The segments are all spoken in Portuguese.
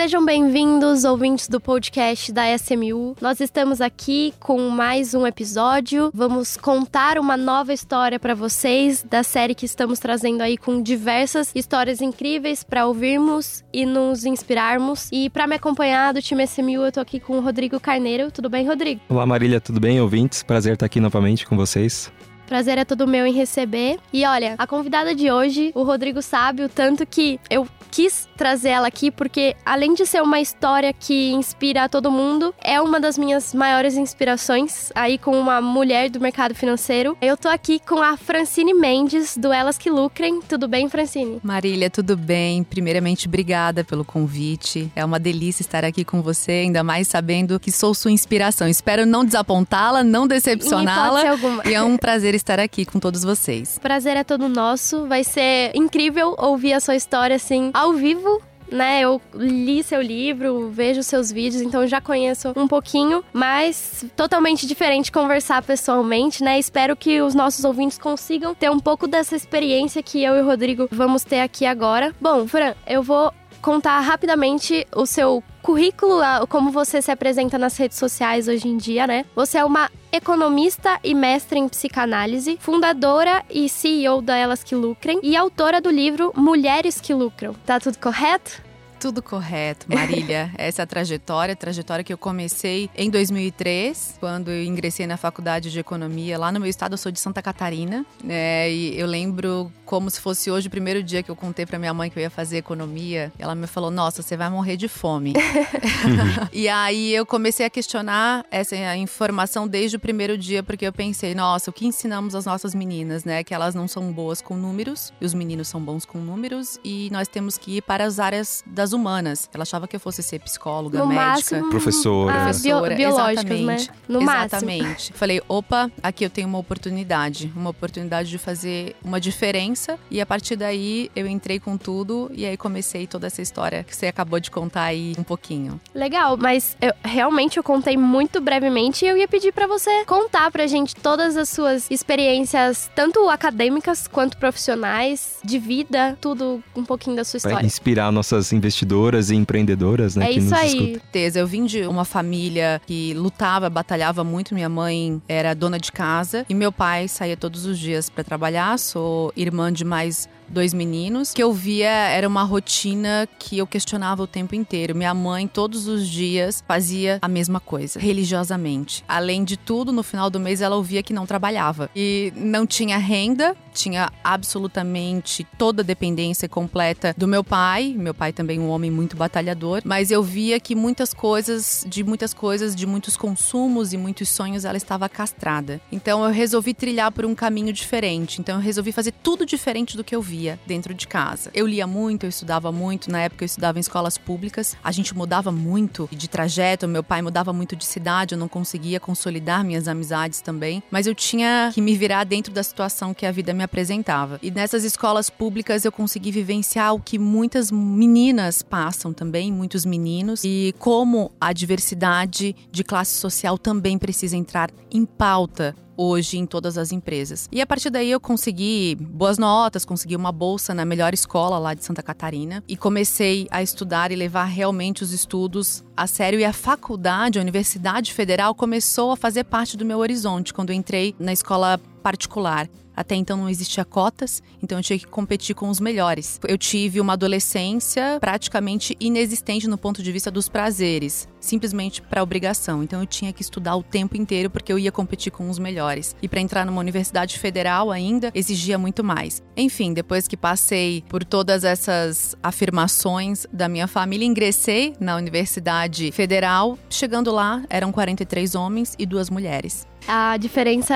Sejam bem-vindos, ouvintes do podcast da SMU. Nós estamos aqui com mais um episódio. Vamos contar uma nova história para vocês da série que estamos trazendo aí com diversas histórias incríveis para ouvirmos e nos inspirarmos. E para me acompanhar do time SMU, eu tô aqui com o Rodrigo Carneiro. Tudo bem, Rodrigo? Olá, Marília, tudo bem, ouvintes? Prazer estar aqui novamente com vocês. Prazer é todo meu em receber. E olha, a convidada de hoje, o Rodrigo sabe o tanto que eu quis trazer ela aqui porque, além de ser uma história que inspira a todo mundo, é uma das minhas maiores inspirações, aí com uma mulher do mercado financeiro. Eu tô aqui com a Francine Mendes, do Elas Que Lucrem. Tudo bem, Francine? Marília, tudo bem? Primeiramente, obrigada pelo convite. É uma delícia estar aqui com você, ainda mais sabendo que sou sua inspiração. Espero não desapontá-la, não decepcioná-la. E é um prazer estar aqui com todos vocês. Prazer é todo nosso. Vai ser incrível ouvir a sua história assim ao vivo né? Eu li seu livro, vejo seus vídeos, então já conheço um pouquinho, mas totalmente diferente conversar pessoalmente, né? Espero que os nossos ouvintes consigam ter um pouco dessa experiência que eu e o Rodrigo vamos ter aqui agora. Bom, Fran, eu vou contar rapidamente o seu currículo, como você se apresenta nas redes sociais hoje em dia, né? Você é uma economista e mestre em psicanálise, fundadora e CEO da Elas que Lucrem e autora do livro Mulheres que Lucram. Tá tudo correto? Tudo correto, Marília. Essa é a trajetória, a trajetória que eu comecei em 2003, quando eu ingressei na faculdade de economia lá no meu estado. Eu sou de Santa Catarina, né? E eu lembro como se fosse hoje o primeiro dia que eu contei para minha mãe que eu ia fazer economia. Ela me falou: Nossa, você vai morrer de fome. e aí eu comecei a questionar essa informação desde o primeiro dia, porque eu pensei: Nossa, o que ensinamos às nossas meninas, né? Que elas não são boas com números, e os meninos são bons com números, e nós temos que ir para as áreas das humanas. Ela achava que eu fosse ser psicóloga, no médica. Máximo, professora. Ah, professora, bio, exatamente. Né? No exatamente. Máximo. Falei, opa, aqui eu tenho uma oportunidade. Uma oportunidade de fazer uma diferença. E a partir daí eu entrei com tudo e aí comecei toda essa história que você acabou de contar aí um pouquinho. Legal, mas eu, realmente eu contei muito brevemente e eu ia pedir para você contar pra gente todas as suas experiências, tanto acadêmicas quanto profissionais, de vida, tudo um pouquinho da sua história. Pra inspirar nossas investigações investidoras e empreendedoras, né? É que isso nos aí. Certeza. Eu vim de uma família que lutava, batalhava muito. Minha mãe era dona de casa e meu pai saía todos os dias para trabalhar. Sou irmã de mais dois meninos, que eu via era uma rotina que eu questionava o tempo inteiro. Minha mãe, todos os dias, fazia a mesma coisa, religiosamente. Além de tudo, no final do mês ela ouvia que não trabalhava. E não tinha renda, tinha absolutamente toda a dependência completa do meu pai. Meu pai também um homem muito batalhador, mas eu via que muitas coisas, de muitas coisas, de muitos consumos e muitos sonhos, ela estava castrada. Então eu resolvi trilhar por um caminho diferente. Então eu resolvi fazer tudo diferente do que eu via via dentro de casa. Eu lia muito, eu estudava muito. Na época eu estudava em escolas públicas. A gente mudava muito de trajeto. Meu pai mudava muito de cidade. Eu não conseguia consolidar minhas amizades também. Mas eu tinha que me virar dentro da situação que a vida me apresentava. E nessas escolas públicas eu consegui vivenciar o que muitas meninas passam também, muitos meninos. E como a diversidade de classe social também precisa entrar em pauta hoje em todas as empresas. E a partir daí eu consegui boas notas, consegui uma bolsa na melhor escola lá de Santa Catarina e comecei a estudar e levar realmente os estudos a sério e a faculdade, a Universidade Federal começou a fazer parte do meu horizonte quando eu entrei na escola particular. Até então não existia cotas, então eu tinha que competir com os melhores. Eu tive uma adolescência praticamente inexistente no ponto de vista dos prazeres, simplesmente para obrigação. Então eu tinha que estudar o tempo inteiro porque eu ia competir com os melhores. E para entrar numa universidade federal ainda exigia muito mais. Enfim, depois que passei por todas essas afirmações da minha família, ingressei na Universidade Federal. Chegando lá, eram 43 homens e duas mulheres. A diferença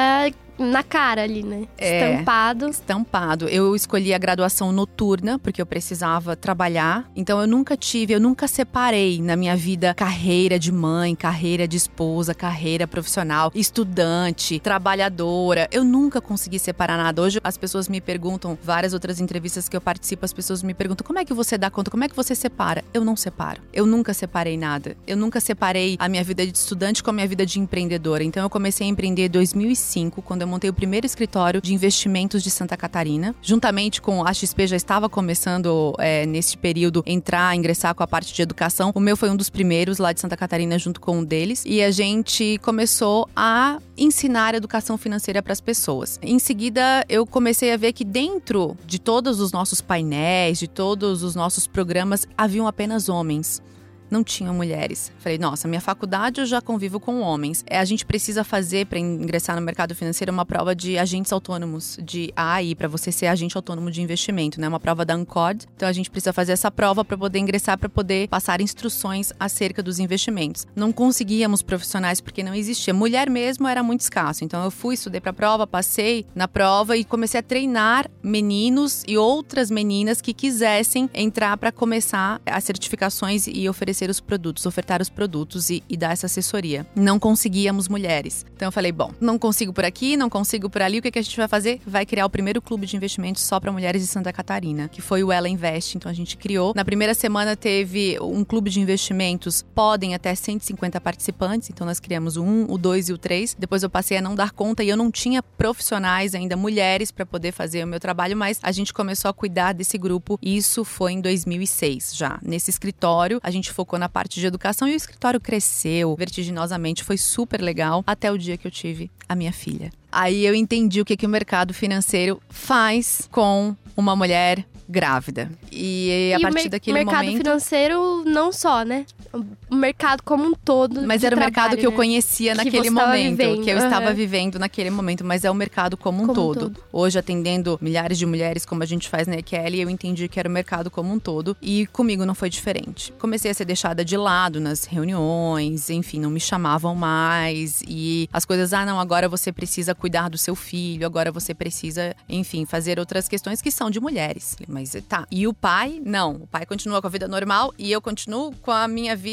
na cara ali, né? É, Estampado. Estampado. Eu escolhi a graduação noturna porque eu precisava trabalhar. Então eu nunca tive, eu nunca separei na minha vida carreira de mãe, carreira de esposa, carreira profissional, estudante, trabalhadora. Eu nunca consegui separar nada. Hoje as pessoas me perguntam, várias outras entrevistas que eu participo, as pessoas me perguntam: "Como é que você dá conta? Como é que você separa?" Eu não separo. Eu nunca separei nada. Eu nunca separei a minha vida de estudante com a minha vida de empreendedora. Então eu comecei a empreender em 2005, quando eu montei o primeiro escritório de Investimentos de Santa Catarina. Juntamente com a XP já estava começando é, nesse período entrar, ingressar com a parte de educação. O meu foi um dos primeiros lá de Santa Catarina junto com um deles e a gente começou a ensinar educação financeira para as pessoas. Em seguida, eu comecei a ver que dentro de todos os nossos painéis, de todos os nossos programas, haviam apenas homens não tinham mulheres. Falei, nossa, minha faculdade eu já convivo com homens. É, a gente precisa fazer para ingressar no mercado financeiro uma prova de agentes autônomos de AI para você ser agente autônomo de investimento, né? Uma prova da Ancod. Então a gente precisa fazer essa prova para poder ingressar, para poder passar instruções acerca dos investimentos. Não conseguíamos profissionais porque não existia. Mulher mesmo era muito escasso. Então eu fui, estudei para a prova, passei na prova e comecei a treinar meninos e outras meninas que quisessem entrar para começar as certificações e oferecer oferecer os produtos, ofertar os produtos e, e dar essa assessoria. Não conseguíamos mulheres. Então eu falei, bom, não consigo por aqui, não consigo por ali, o que, que a gente vai fazer? Vai criar o primeiro clube de investimentos só para mulheres de Santa Catarina, que foi o Ela Invest. Então a gente criou. Na primeira semana teve um clube de investimentos, podem até 150 participantes. Então nós criamos o 1, o 2 e o 3. Depois eu passei a não dar conta e eu não tinha profissionais ainda, mulheres, para poder fazer o meu trabalho, mas a gente começou a cuidar desse grupo. Isso foi em 2006 já. Nesse escritório, a gente focou na parte de educação e o escritório cresceu vertiginosamente, foi super legal até o dia que eu tive a minha filha. Aí eu entendi o que, que o mercado financeiro faz com uma mulher grávida. E a e partir o daquele mercado momento. financeiro não só, né? O mercado como um todo. Mas era o mercado trabalho, que eu né? conhecia Que naquele estava momento, vivendo, que eu estava aham. vivendo naquele momento, mas é o mercado como um, Como um todo. todo. Hoje, atendendo milhares de mulheres, como a gente faz na EQL, eu entendi que era o mercado como um todo e comigo não foi diferente. Comecei a ser deixada de lado nas reuniões, enfim, não me chamavam mais e as coisas, ah, não, agora você precisa cuidar do seu filho, agora você precisa, enfim, fazer outras questões que são de mulheres. Mas tá. E o pai, não. O pai continua com a vida normal e eu continuo com a minha vida.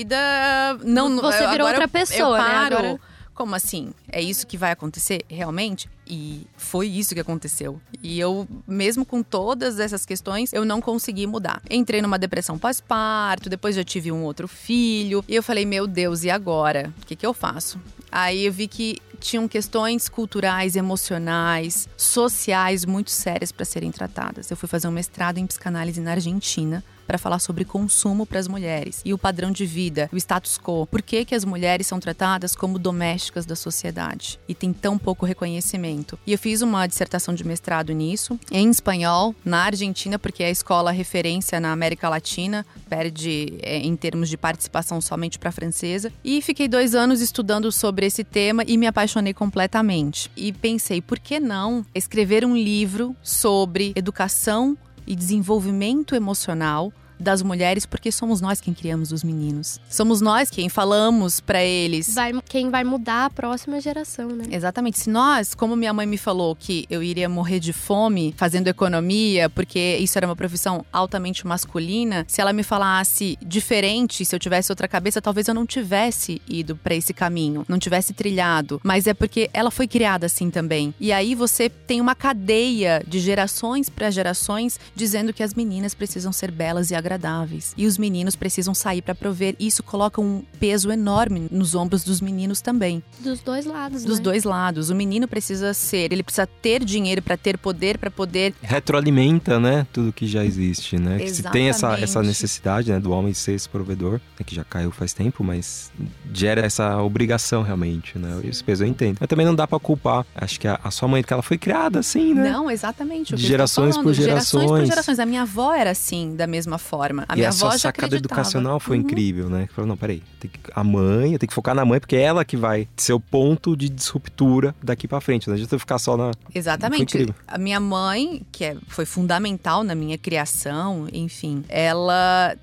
Não, Você virou outra eu- pessoa, eu né? paro. Agora- Como assim? É isso que vai acontecer realmente? E foi isso que aconteceu. E eu, mesmo com todas essas questões, eu não consegui mudar. Entrei numa depressão pós-parto, depois já tive um outro filho. E eu falei, meu Deus, e agora? O que, que eu faço? Aí eu vi que tinham questões culturais, emocionais, sociais muito sérias para serem tratadas. Eu fui fazer um mestrado em psicanálise na Argentina para falar sobre consumo para as mulheres e o padrão de vida, o status quo. Por que, que as mulheres são tratadas como domésticas da sociedade e tem tão pouco reconhecimento? E eu fiz uma dissertação de mestrado nisso, em espanhol, na Argentina, porque é a escola referência na América Latina, perde é, em termos de participação somente para francesa. E fiquei dois anos estudando sobre esse tema e me apaixonei completamente. E pensei, por que não escrever um livro sobre educação e desenvolvimento emocional das mulheres, porque somos nós quem criamos os meninos. Somos nós quem falamos para eles. Vai, quem vai mudar a próxima geração, né? Exatamente. Se nós, como minha mãe me falou que eu iria morrer de fome fazendo economia, porque isso era uma profissão altamente masculina, se ela me falasse diferente, se eu tivesse outra cabeça, talvez eu não tivesse ido para esse caminho, não tivesse trilhado. Mas é porque ela foi criada assim também. E aí você tem uma cadeia de gerações para gerações dizendo que as meninas precisam ser belas e agradáveis e os meninos precisam sair para prover. Isso coloca um peso enorme nos ombros dos meninos também Dos dois lados, dos né? dois lados. O menino precisa ser, ele precisa ter dinheiro para ter poder, para poder. Retroalimenta, né? Tudo que já existe, né? Que se tem essa, essa necessidade, né? Do homem ser esse provedor, né, que já caiu faz tempo, mas gera essa obrigação realmente, né? Esse peso eu entendo. Mas também não dá pra culpar. Acho que a, a sua mãe, que ela foi criada assim, né? Não, exatamente. o De que eu tô gerações por Gerações por gerações. gerações. A minha avó era assim, da mesma forma. A e minha avó já sacada educacional foi Uhum. incrível, né? Falou, não, peraí, que, a mãe, eu tenho que focar na mãe, porque é ela que vai ser o ponto de disruptura daqui pra frente. Não adianta eu ficar só na. Exatamente. A minha mãe, que é- foi fundamental na minha criação, enfim, ela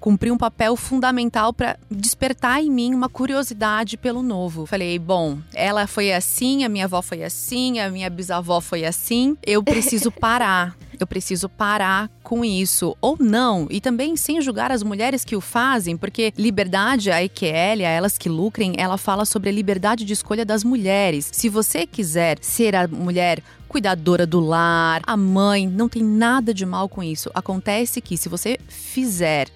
cumpriu um papel fundamental para despertar em mim uma curiosidade pelo novo. Falei, bom, ela foi assim, a minha avó foi assim, a minha bisavó foi assim, eu preciso parar. Eu preciso parar com isso. Ou não. E também sem julgar as mulheres que o fazem, porque liberdade, a EQL, a Elas que Lucrem, ela fala sobre a liberdade de escolha das mulheres. Se você quiser ser a mulher cuidadora do lar, a mãe, não tem nada de mal com isso. Acontece que se você fizer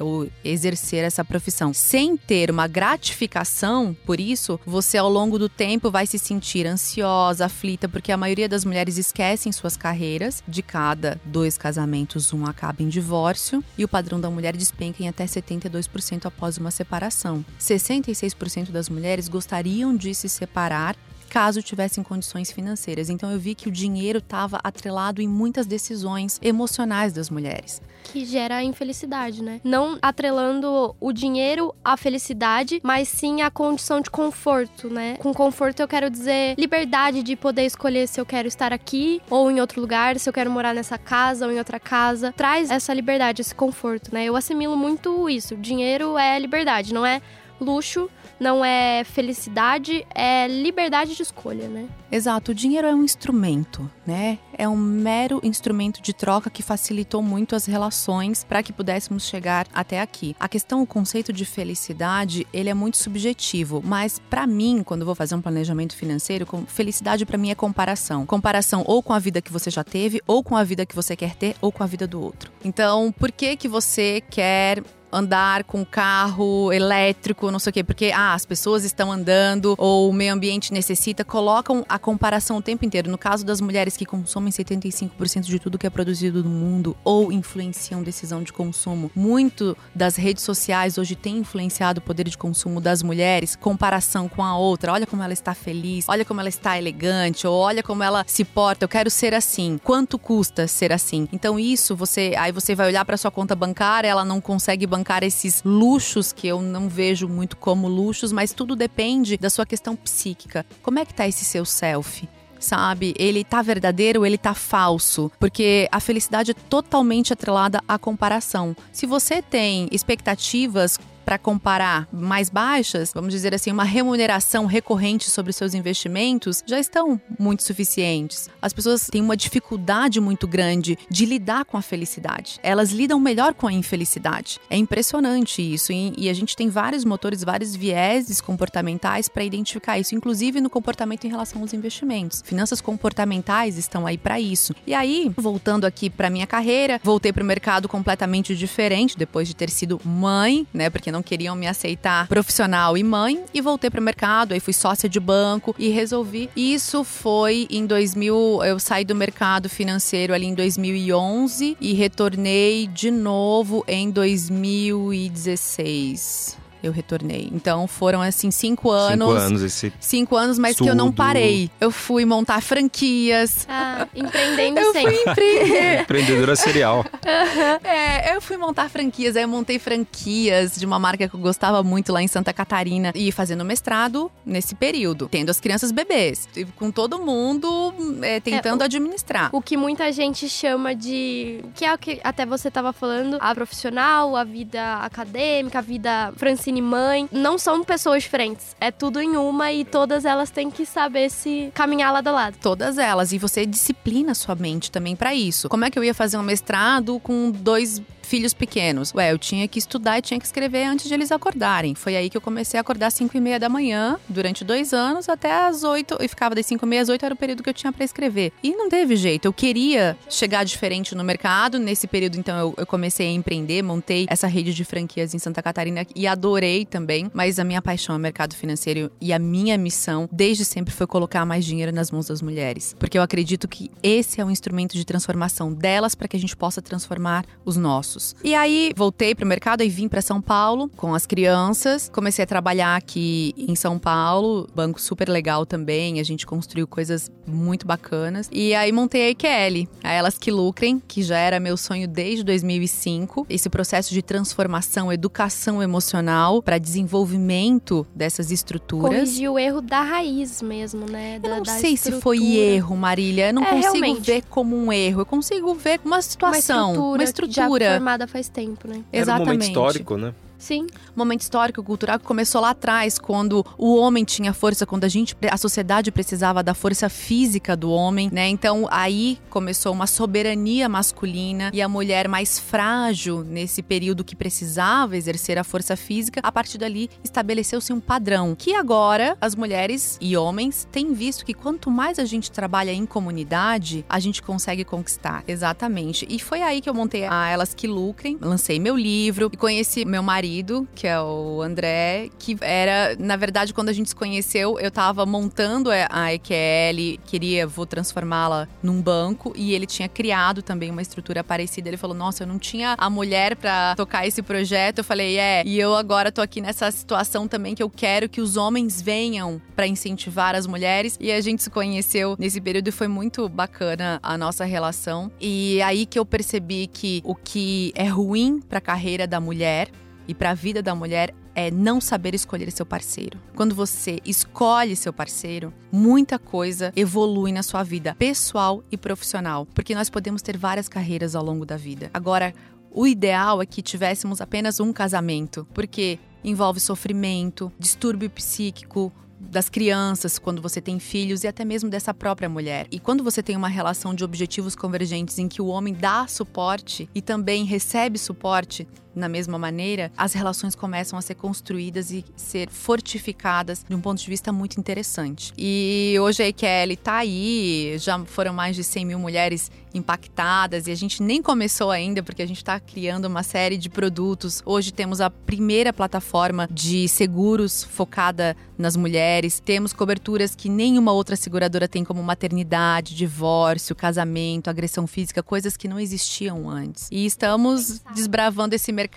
ou exercer essa profissão. Sem ter uma gratificação por isso, você ao longo do tempo vai se sentir ansiosa, aflita, porque a maioria das mulheres esquecem suas carreiras. De cada dois casamentos, um acaba em divórcio e o padrão da mulher despenca em até 72% após uma separação. 66% das mulheres gostariam de se separar caso tivessem condições financeiras. Então eu vi que o dinheiro estava atrelado em muitas decisões emocionais das mulheres. Que gera infelicidade, né? Não atrelando o dinheiro à felicidade, mas sim a condição de conforto, né? Com conforto eu quero dizer liberdade de poder escolher se eu quero estar aqui ou em outro lugar, se eu quero morar nessa casa ou em outra casa. Traz essa liberdade, esse conforto, né? Eu assimilo muito isso. Dinheiro é liberdade, não é luxo, não é felicidade, é liberdade de escolha, né? Exato, o dinheiro é um instrumento, né? É um mero instrumento de troca que facilitou muito as relações para que pudéssemos chegar até aqui. A questão, o conceito de felicidade, ele é muito subjetivo, mas para mim, quando vou fazer um planejamento financeiro, felicidade para mim é comparação. Comparação ou com a vida que você já teve, ou com a vida que você quer ter, ou com a vida do outro. Então, por que que você quer andar com carro elétrico, não sei o quê, porque ah, as pessoas estão andando ou o meio ambiente necessita, colocam a comparação o tempo inteiro. No caso das mulheres que consomem 75% de tudo que é produzido no mundo ou influenciam decisão de consumo, muito das redes sociais hoje tem influenciado o poder de consumo das mulheres, comparação com a outra. Olha como ela está feliz, olha como ela está elegante, ou olha como ela se porta. Eu quero ser assim. Quanto custa ser assim? Então isso você, aí você vai olhar para sua conta bancária, ela não consegue bancar bancar esses luxos que eu não vejo muito como luxos, mas tudo depende da sua questão psíquica. Como é que tá esse seu self? sabe? Ele tá verdadeiro, ele tá falso, porque a felicidade é totalmente atrelada à comparação. Se você tem expectativas para comparar mais baixas, vamos dizer assim, uma remuneração recorrente sobre seus investimentos, já estão muito suficientes. As pessoas têm uma dificuldade muito grande de lidar com a felicidade. Elas lidam melhor com a infelicidade. É impressionante isso. E, a gente tem vários motores, vários vieses comportamentais para identificar isso, inclusive no comportamento em relação aos investimentos. Finanças comportamentais estão aí para isso. E aí, voltando aqui para minha carreira, voltei para o mercado completamente diferente depois de ter sido mãe, né? Porque não não queriam me aceitar profissional e mãe e voltei para o mercado, aí fui sócia de banco e resolvi. Isso foi em 2000, eu saí do mercado financeiro ali em 2011 e retornei de novo em 2016 eu retornei. Então foram assim cinco anos. Cinco anos esse. Cinco anos, mas que eu não parei. Eu fui montar franquias. Ah, empreendendo eu sempre. Fui empreender. Empreendedora serial. É, eu fui montar franquias. Aí eu montei franquias de uma marca que eu gostava muito lá em Santa Catarina e fazendo mestrado nesse período, tendo as crianças bebês, com todo mundo é, tentando é, o, administrar. O que muita gente chama de que é o que até você estava falando, a profissional, a vida acadêmica, a vida francesa Mãe, não são pessoas diferentes. É tudo em uma e todas elas têm que saber se caminhar lado a lado. Todas elas. E você disciplina sua mente também para isso. Como é que eu ia fazer um mestrado com dois filhos pequenos. Ué, eu tinha que estudar e tinha que escrever antes de eles acordarem. Foi aí que eu comecei a acordar às 5 e meia da manhã, durante dois anos, até às 8, e ficava das 5 e meia às 8 era o período que eu tinha para escrever. E não teve jeito, eu queria chegar diferente no mercado. Nesse período, então, eu, eu comecei a empreender, montei essa rede de franquias em Santa Catarina e adorei também. Mas a minha paixão é mercado financeiro e a minha missão, desde sempre, foi colocar mais dinheiro nas mãos das mulheres. Porque eu acredito que esse é o instrumento de transformação delas para que a gente possa transformar os nossos. E aí voltei para o mercado e vim para São Paulo com as crianças. Comecei a trabalhar aqui em São Paulo, banco super legal também. A gente construiu coisas muito bacanas. E aí montei a IQL, a Elas Que Lucrem, que já era meu sonho desde 2005. Esse processo de transformação, educação emocional para desenvolvimento dessas estruturas. Corrigir o erro da raiz mesmo, né? Da, eu não sei estrutura. se foi erro, Marília. Eu não é, consigo realmente. ver como um erro. Eu consigo ver uma situação, uma estrutura, uma estrutura. Formada faz tempo, né? Era um Exatamente. momento histórico, né? Sim. Momento histórico, cultural que começou lá atrás, quando o homem tinha força, quando a gente, a sociedade precisava da força física do homem, né? Então aí começou uma soberania masculina e a mulher mais frágil nesse período que precisava exercer a força física. A partir dali estabeleceu-se um padrão que agora as mulheres e homens têm visto que quanto mais a gente trabalha em comunidade, a gente consegue conquistar. Exatamente. E foi aí que eu montei a Elas que Lucrem, lancei meu livro e conheci meu marido, que é o André, que era, na verdade, quando a gente se conheceu, eu tava montando a EQL, queria, vou transformá-la num banco e ele tinha criado também uma estrutura parecida. Ele falou: "Nossa, eu não tinha a mulher para tocar esse projeto". Eu falei: "É, e eu agora tô aqui nessa situação também que eu quero que os homens venham para incentivar as mulheres". E a gente se conheceu nesse período e foi muito bacana a nossa relação. E aí que eu percebi que o que é ruim para a carreira da mulher e para a vida da mulher é não saber escolher seu parceiro. Quando você escolhe seu parceiro, muita coisa evolui na sua vida pessoal e profissional, porque nós podemos ter várias carreiras ao longo da vida. Agora, o ideal é que tivéssemos apenas um casamento, porque envolve sofrimento, distúrbio psíquico, das crianças, quando você tem filhos e até mesmo dessa própria mulher. E quando você tem uma relação de objetivos convergentes em que o homem dá suporte e também recebe suporte, na mesma maneira, as relações começam a ser construídas e ser fortificadas de um ponto de vista muito interessante. E hoje a EQL está aí, já foram mais de 100 mil mulheres impactadas e a gente nem começou ainda porque a gente está criando uma série de produtos. Hoje temos a primeira plataforma de seguros focada nas mulheres. Temos coberturas que nenhuma outra seguradora tem, como maternidade, divórcio, casamento, agressão física, coisas que não existiam antes. E estamos desbravando esse mercado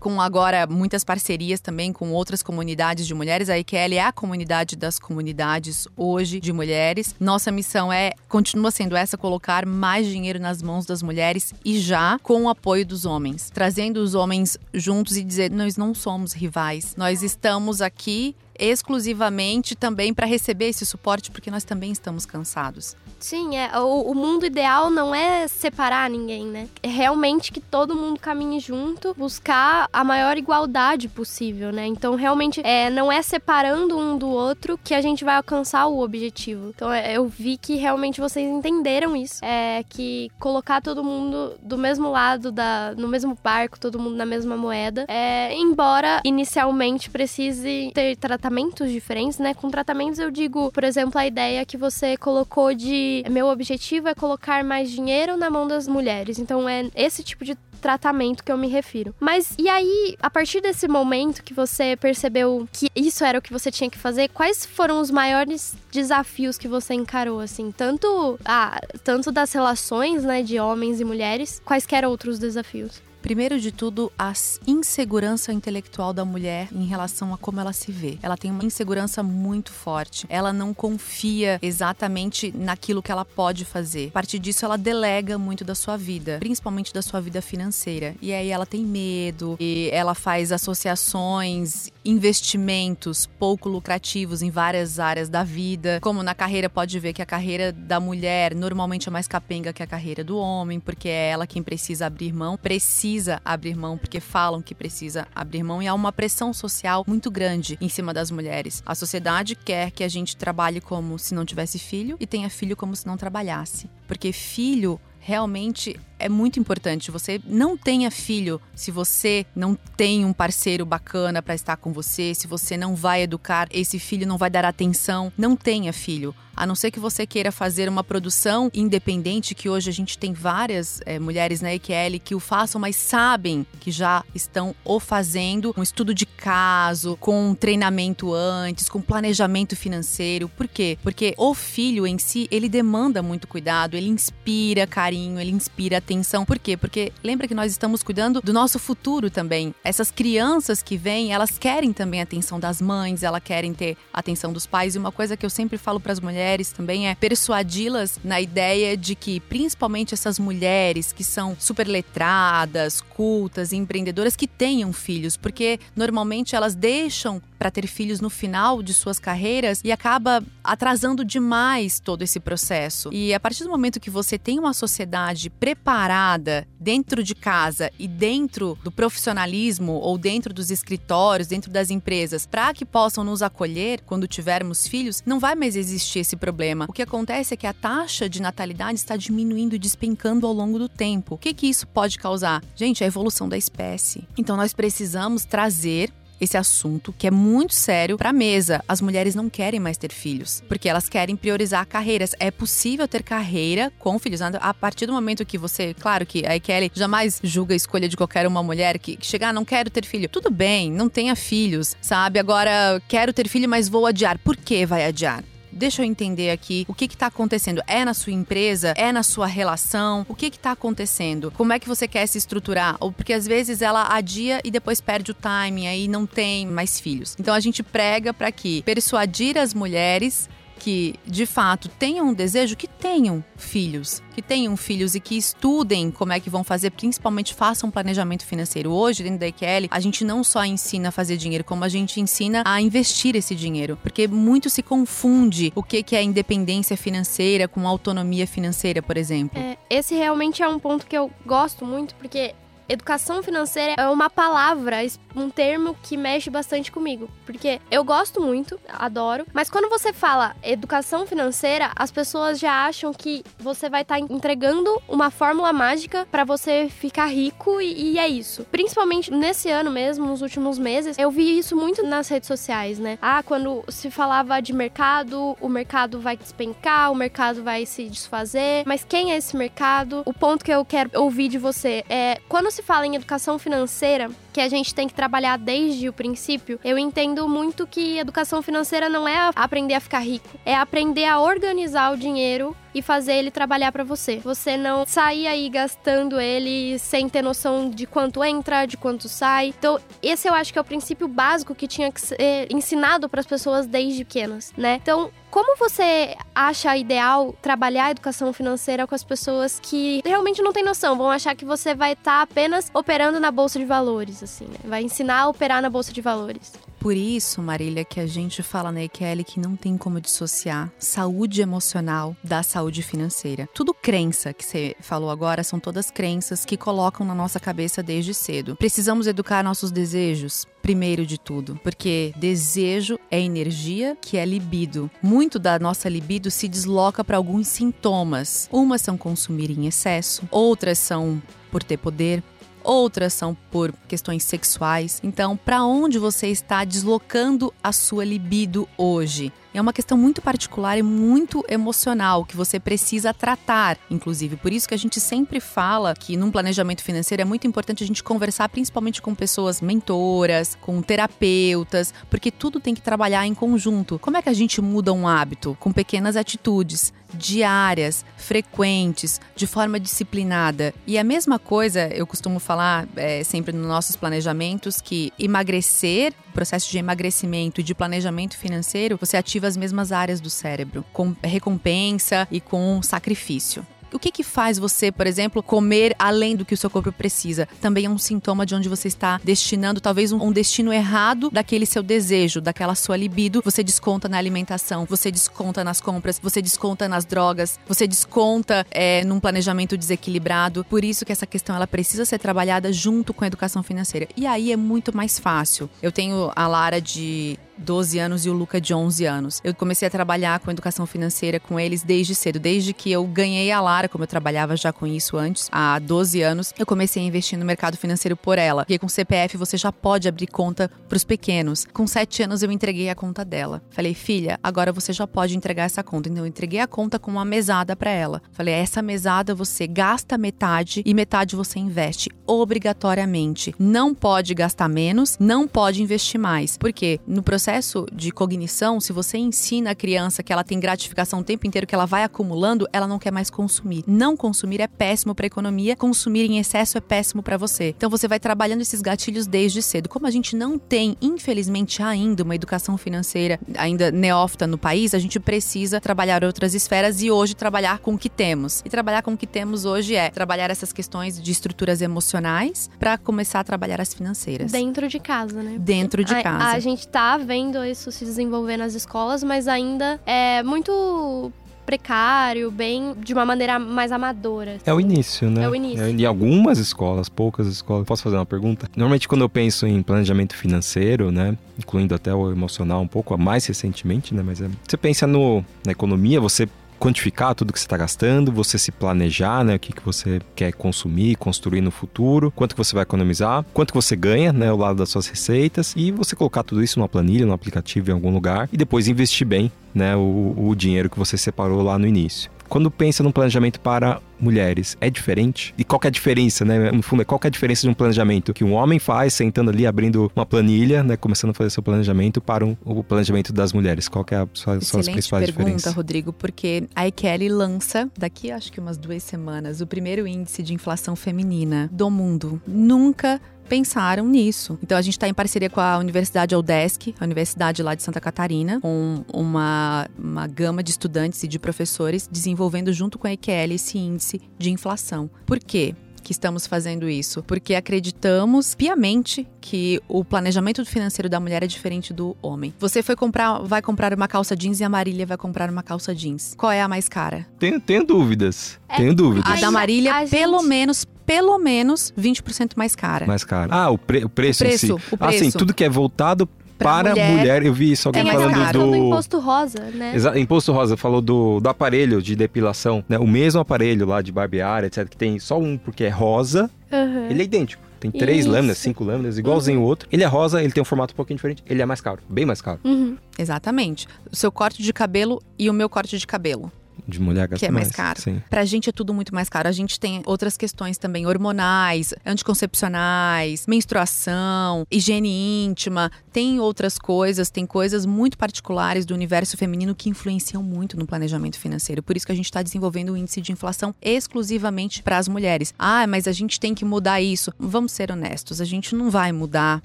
com agora muitas parcerias também com outras comunidades de mulheres. A IQL é a comunidade das comunidades hoje de mulheres. Nossa missão é continua sendo essa colocar mais dinheiro nas mãos das mulheres e já com o apoio dos homens, trazendo os homens juntos e dizer nós não somos rivais. Nós estamos aqui exclusivamente também para receber esse suporte, porque nós também estamos cansados. Sim, é, o, o, mundo ideal não é separar ninguém, né? É realmente que todo mundo caminhe junto, buscar a maior igualdade possível, né? Então, realmente, é, não é separando um do outro que a gente vai alcançar o objetivo. Então, é, eu vi que realmente vocês entenderam isso. É que colocar todo mundo do mesmo lado, da, no mesmo barco, todo mundo na mesma moeda, é, embora inicialmente precise ter tratado tratamentos diferentes, né? Com tratamentos eu digo, por exemplo, a ideia que você colocou de meu objetivo é colocar mais dinheiro na mão das mulheres. Então é esse tipo de tratamento que eu me refiro. Mas e aí, a partir desse momento que você percebeu que isso era o que você tinha que fazer, quais foram os maiores desafios que você encarou assim, tanto ah, tanto das relações, né, de homens e mulheres, quaisquer outros desafios? Primeiro de tudo, a insegurança intelectual da mulher em relação a como ela se vê. Ela tem uma insegurança muito forte. Ela não confia exatamente naquilo que ela pode fazer. A partir disso, ela delega muito da sua vida, principalmente da sua vida financeira. E aí ela tem medo, e ela faz associações, investimentos pouco lucrativos em várias áreas da vida. Como na carreira, pode ver que a carreira da mulher normalmente é mais capenga que a carreira do homem, porque é ela quem precisa abrir mão. Precisa precisa abrir mão, porque falam que precisa abrir mão, e há uma pressão social muito grande em cima das mulheres. A sociedade quer que a gente trabalhe como se não tivesse filho e tenha filho como se não trabalhasse. Porque filho realmente é muito importante. Você não tenha filho se você não tem um parceiro bacana para estar com você, se você não vai educar esse filho, não vai dar atenção. Não tenha filho. A não ser que você queira fazer uma produção independente, que hoje a gente tem várias é, mulheres na EQL que o façam, mas sabem que já estão o fazendo, um estudo de caso, com um treinamento antes, com planejamento financeiro. Por quê? Porque o filho em si, ele demanda muito cuidado, ele inspira carinho, ele inspira atenção. Por quê? Porque lembra que nós estamos cuidando do nosso futuro também. Essas crianças que vêm, elas querem também a atenção das mães, elas querem ter a atenção dos pais. E uma coisa que eu sempre falo para as mulheres também é persuadi-las na ideia de que, principalmente essas mulheres que são super letradas, cultas, empreendedoras, que tenham filhos, porque normalmente elas deixam para ter filhos no final de suas carreiras e acaba atrasando demais todo esse processo. E a partir do momento que você tem uma sociedade preparada dentro de casa e dentro do profissionalismo ou dentro dos escritórios, dentro das empresas, para que possam nos acolher quando tivermos filhos, não vai mais existir esse problema. O que acontece é que a taxa de natalidade está diminuindo e despencando ao longo do tempo. O que, que isso pode causar? Gente, a evolução da espécie. Então nós precisamos trazer esse assunto que é muito sério para a mesa. As mulheres não querem mais ter filhos, porque elas querem priorizar carreiras. É possível ter carreira com filhos. A partir do momento que você, claro que a Kelly jamais julga a escolha de qualquer uma mulher que, que chegar, ah, não quero ter filho. Tudo bem, não tenha filhos, sabe? Agora, quero ter filho, mas vou adiar. Por que vai adiar? Deixa eu entender aqui o que está acontecendo. É na sua empresa? É na sua relação? O que está acontecendo? Como é que você quer se estruturar? Ou porque às vezes ela adia e depois perde o timing, aí não tem mais filhos. Então a gente prega para que persuadir as mulheres que de fato tenham um desejo, que tenham filhos, que tenham filhos e que estudem como é que vão fazer, principalmente façam planejamento financeiro. Hoje, dentro da EQL, a gente não só ensina a fazer dinheiro, como a gente ensina a investir esse dinheiro, porque muito se confunde o que é independência financeira com autonomia financeira, por exemplo. É, esse realmente é um ponto que eu gosto muito, porque educação financeira é uma palavra, um termo que mexe bastante comigo. Porque eu gosto muito, adoro, mas quando você fala educação financeira, as pessoas já acham que você vai estar tá entregando uma fórmula mágica para você ficar rico e, e, é isso. Principalmente nesse ano mesmo, nos últimos meses, eu vi isso muito nas redes sociais, né? Ah, quando se falava de mercado, o mercado vai despencar, o mercado vai se desfazer. Mas quem é esse mercado? O ponto que eu quero ouvir de você é quando se fala em educação financeira, que a gente tem que trabalhar desde o princípio, eu entendo muito que educação financeira não é aprender a ficar rico, é aprender a organizar o dinheiro e fazer ele trabalhar para você. Você não sair aí gastando ele sem ter noção de quanto entra, de quanto sai. Então, esse eu acho que é o princípio básico que tinha que ser ensinado para as pessoas desde pequenas, né? Então, como você acha ideal trabalhar a educação financeira com as pessoas que realmente não têm noção, vão achar que você vai estar tá apenas operando na bolsa de valores, assim, né? Vai ensinar a operar na bolsa de valores. Por isso, Marília, que a gente fala na EQL que não tem como dissociar saúde emocional da saúde financeira. Tudo crença que você falou agora são todas crenças que colocam na nossa cabeça desde cedo. Precisamos educar nossos desejos, primeiro de tudo, porque desejo é energia que é libido. Muito da nossa libido se desloca para alguns sintomas. Umas são consumir em excesso, outras são por ter poder, outras são por questões sexuais. Então, para onde você está deslocando a sua libido hoje? é uma questão muito particular e muito emocional que você precisa tratar, inclusive. Por isso que a gente sempre fala que num planejamento financeiro é muito importante a gente conversar principalmente com pessoas mentoras, com terapeutas, porque tudo tem que trabalhar em conjunto. Como é que a gente muda um hábito? Com pequenas atitudes diárias, frequentes, de forma disciplinada. E a mesma coisa eu costumo falar é, sempre nos nossos planejamentos que emagrecer, processo de emagrecimento e de planejamento financeiro, você ativa as mesmas áreas do cérebro, com recompensa e com sacrifício. O que, que faz você, por exemplo, comer além do que o seu corpo precisa? Também é um sintoma de onde você está destinando talvez um, um destino errado daquele seu desejo, daquela sua libido. Você desconta na alimentação, você desconta nas compras, você desconta nas drogas, você desconta é, num planejamento desequilibrado. Por isso que essa questão ela precisa ser trabalhada junto com a educação financeira. E aí é muito mais fácil. Eu tenho a Lara de 12 anos e o Luca de 11 anos. Eu comecei a trabalhar com educação financeira com eles desde cedo, desde que eu ganhei a Lara, como eu trabalhava já com isso antes, há 12 anos, eu comecei a investir no mercado financeiro por ela. Porque com CPF você já pode abrir conta para os pequenos. Com 7 anos eu entreguei a conta dela. Falei, filha, agora você já pode entregar essa conta. Então eu entreguei a conta com uma mesada para ela. Falei, essa mesada você gasta metade e metade você investe obrigatoriamente. Não pode gastar menos, não pode investir mais. Porque no processo processo de cognição, se você ensina a criança que ela tem gratificação o tempo inteiro, que ela vai acumulando, ela não quer mais consumir. Não consumir é péssimo para a economia, consumir em excesso é péssimo para você. Então você vai trabalhando esses gatilhos desde cedo. Como a gente não tem, infelizmente, ainda uma educação financeira ainda neófita no país, a gente precisa trabalhar outras esferas e hoje trabalhar com o que temos. E trabalhar com o que temos hoje é trabalhar essas questões de estruturas emocionais para começar a trabalhar as financeiras. Dentro de casa, né? Dentro de casa. A, a gente tá vendo vendo isso se desenvolver nas escolas, mas ainda é muito precário, bem de uma maneira mais amadora. É o início, né? É o início. Em algumas escolas, poucas escolas. Posso fazer uma pergunta? Normalmente, quando eu penso em planejamento financeiro, né? Incluindo até o emocional um pouco, mais recentemente, né? Mas é... você pensa no, na economia, você quantificar tudo que você está gastando, você se planejar, né, o que, que você quer consumir, construir no futuro, quanto que você vai economizar, quanto que você ganha, né, o lado das suas receitas e você colocar tudo isso numa planilha, num aplicativo em algum lugar e depois investir bem, né, o, o dinheiro que você separou lá no início. Quando pensa num planejamento para mulheres, é diferente? E qual é a diferença, né? No fundo, qual é a diferença de um planejamento que um homem faz, sentando ali, abrindo uma planilha, né? Começando a fazer seu planejamento para um, o planejamento das mulheres? Qual que é a, sua, são as principais pergunta, diferenças? Rodrigo, porque a Kelly lança, daqui acho que umas duas semanas, o primeiro índice de inflação feminina do mundo. Nunca pensaram nisso. Então a gente está em parceria com a Universidade Aldesc, a universidade lá de Santa Catarina, com uma, uma gama de estudantes e de professores desenvolvendo junto com a EQL esse índice de inflação. Por quê? que estamos fazendo isso? Porque acreditamos piamente que o planejamento financeiro da mulher é diferente do homem. Você foi comprar, vai comprar uma calça jeans e a Marília vai comprar uma calça jeans. Qual é a mais cara? Tenho, tenho dúvidas. É, tenho dúvidas. A da Marília, a gente- pelo menos, pelo menos 20% mais cara. Mais caro. Ah, o, pre- o preço, O em si. preço, o Ah, preço. tudo que é voltado para mulher. mulher, Eu vi isso, alguém é mais falando do do... imposto rosa, né? Exa- Imposto Rosa falou do, do aparelho de depilação, né? O mesmo aparelho lá de barbear, etc, que tem só um porque é rosa, Uhum. ele é idêntico. Tem três Isso. lâminas, cinco lâminas, igualzinho o outro. Ele é rosa, ele tem um formato um pouquinho diferente, ele é mais caro, bem mais caro. Uhum. Exatamente. O seu corte de cabelo e o meu corte de cabelo. De mulher gasta Que é mais caro. Sim. Pra gente é tudo muito mais caro. A gente tem outras questões também, hormonais, anticoncepcionais, menstruação, higiene íntima, tem outras coisas, tem coisas muito particulares do universo feminino que influenciam muito no planejamento financeiro. Por isso que a gente está desenvolvendo o índice de inflação exclusivamente para as mulheres. Ah, mas a gente tem que mudar isso. Vamos ser honestos, a gente não vai mudar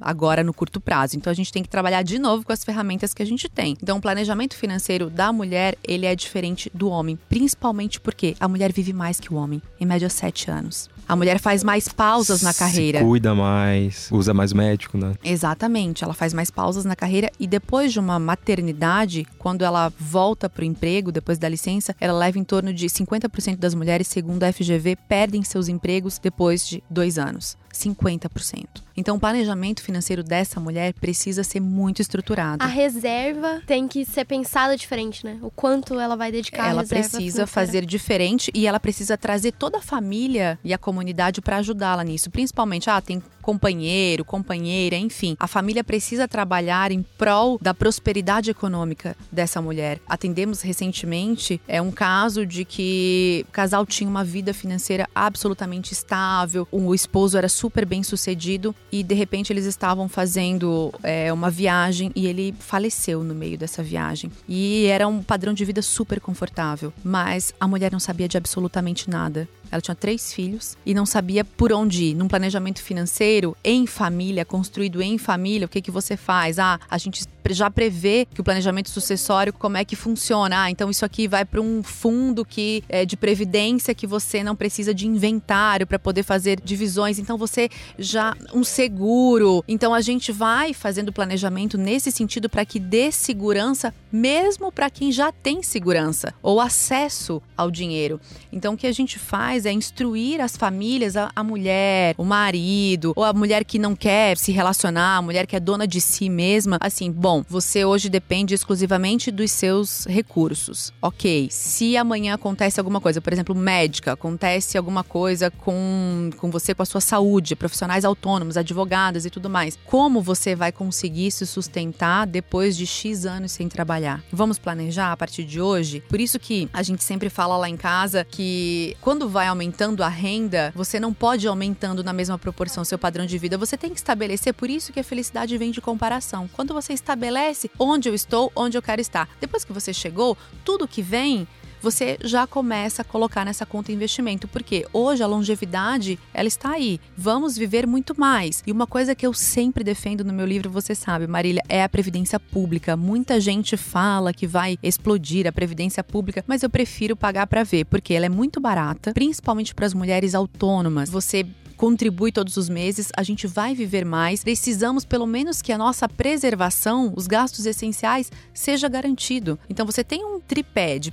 agora no curto prazo. Então a gente tem que trabalhar de novo com as ferramentas que a gente tem. Então o planejamento financeiro da mulher, ele é diferente do homem, principalmente porque a mulher vive mais que o homem, em média sete anos. A mulher faz mais pausas na carreira. Se cuida mais, usa mais médico, né? Exatamente, ela faz mais pausas na carreira e depois de uma maternidade, quando ela volta para o emprego, depois da licença, ela leva em torno de 50% das mulheres, segundo a FGV, perdem seus empregos depois de dois anos. 50%. Então, o planejamento financeiro dessa mulher precisa ser muito estruturado. A reserva tem que ser pensada diferente, né? O quanto ela vai dedicar à ela reserva precisa financeira. fazer diferente e ela precisa trazer toda a família e a comunidade para ajudá-la nisso. Principalmente, ah, tem companheiro, companheira, enfim. A família precisa trabalhar em prol da prosperidade econômica dessa mulher. Atendemos recentemente é um caso de que o casal tinha uma vida financeira absolutamente estável, o esposo era super bem sucedido e de repente eles estavam fazendo é, uma viagem e ele faleceu no meio dessa viagem. E era um padrão de vida super confortável, mas a mulher não sabia de absolutamente nada. Ela tinha três filhos e não sabia por onde ir. Num planejamento financeiro, em família, construído em família, o que, que você faz? Ah, a gente já prevê que o planejamento sucessório, como é que funciona? Ah, então isso aqui vai para um fundo que é de previdência que você não precisa de inventário para poder fazer divisões. Então você já um seguro. Então a gente vai fazendo planejamento nesse sentido para que dê segurança mesmo para quem já tem segurança ou acesso ao dinheiro. Então o que a gente faz é instruir as famílias, a, a mulher, o marido, ou a mulher que não quer se relacionar, a mulher que é dona de si mesma, assim, bom, você hoje depende exclusivamente dos seus recursos. Ok, se amanhã acontece alguma coisa, por exemplo, médica, acontece alguma coisa com, com você, com a sua saúde, profissionais autônomos, advogadas e tudo mais, como você vai conseguir se sustentar depois de X anos sem trabalhar? Vamos planejar a partir de hoje? Por isso que a gente sempre fala lá em casa que quando vai aumentando a renda, você não pode ir aumentando na mesma proporção seu padrão de vida. Você tem que estabelecer, por isso que a felicidade vem de comparação. Quando você estabelece onde eu estou, onde eu quero estar. Depois que você chegou, tudo que vem você já começa a colocar nessa conta investimento, porque hoje a longevidade, ela está aí. Vamos viver muito mais. E uma coisa que eu sempre defendo no meu livro, você sabe, Marília, é a previdência pública. Muita gente fala que vai explodir a previdência pública, mas eu prefiro pagar para ver, porque ela é muito barata, principalmente para as mulheres autônomas. Você contribui todos os meses, a gente vai viver mais. Precisamos pelo menos que a nossa preservação, os gastos essenciais, seja garantido. Então você tem um tripé de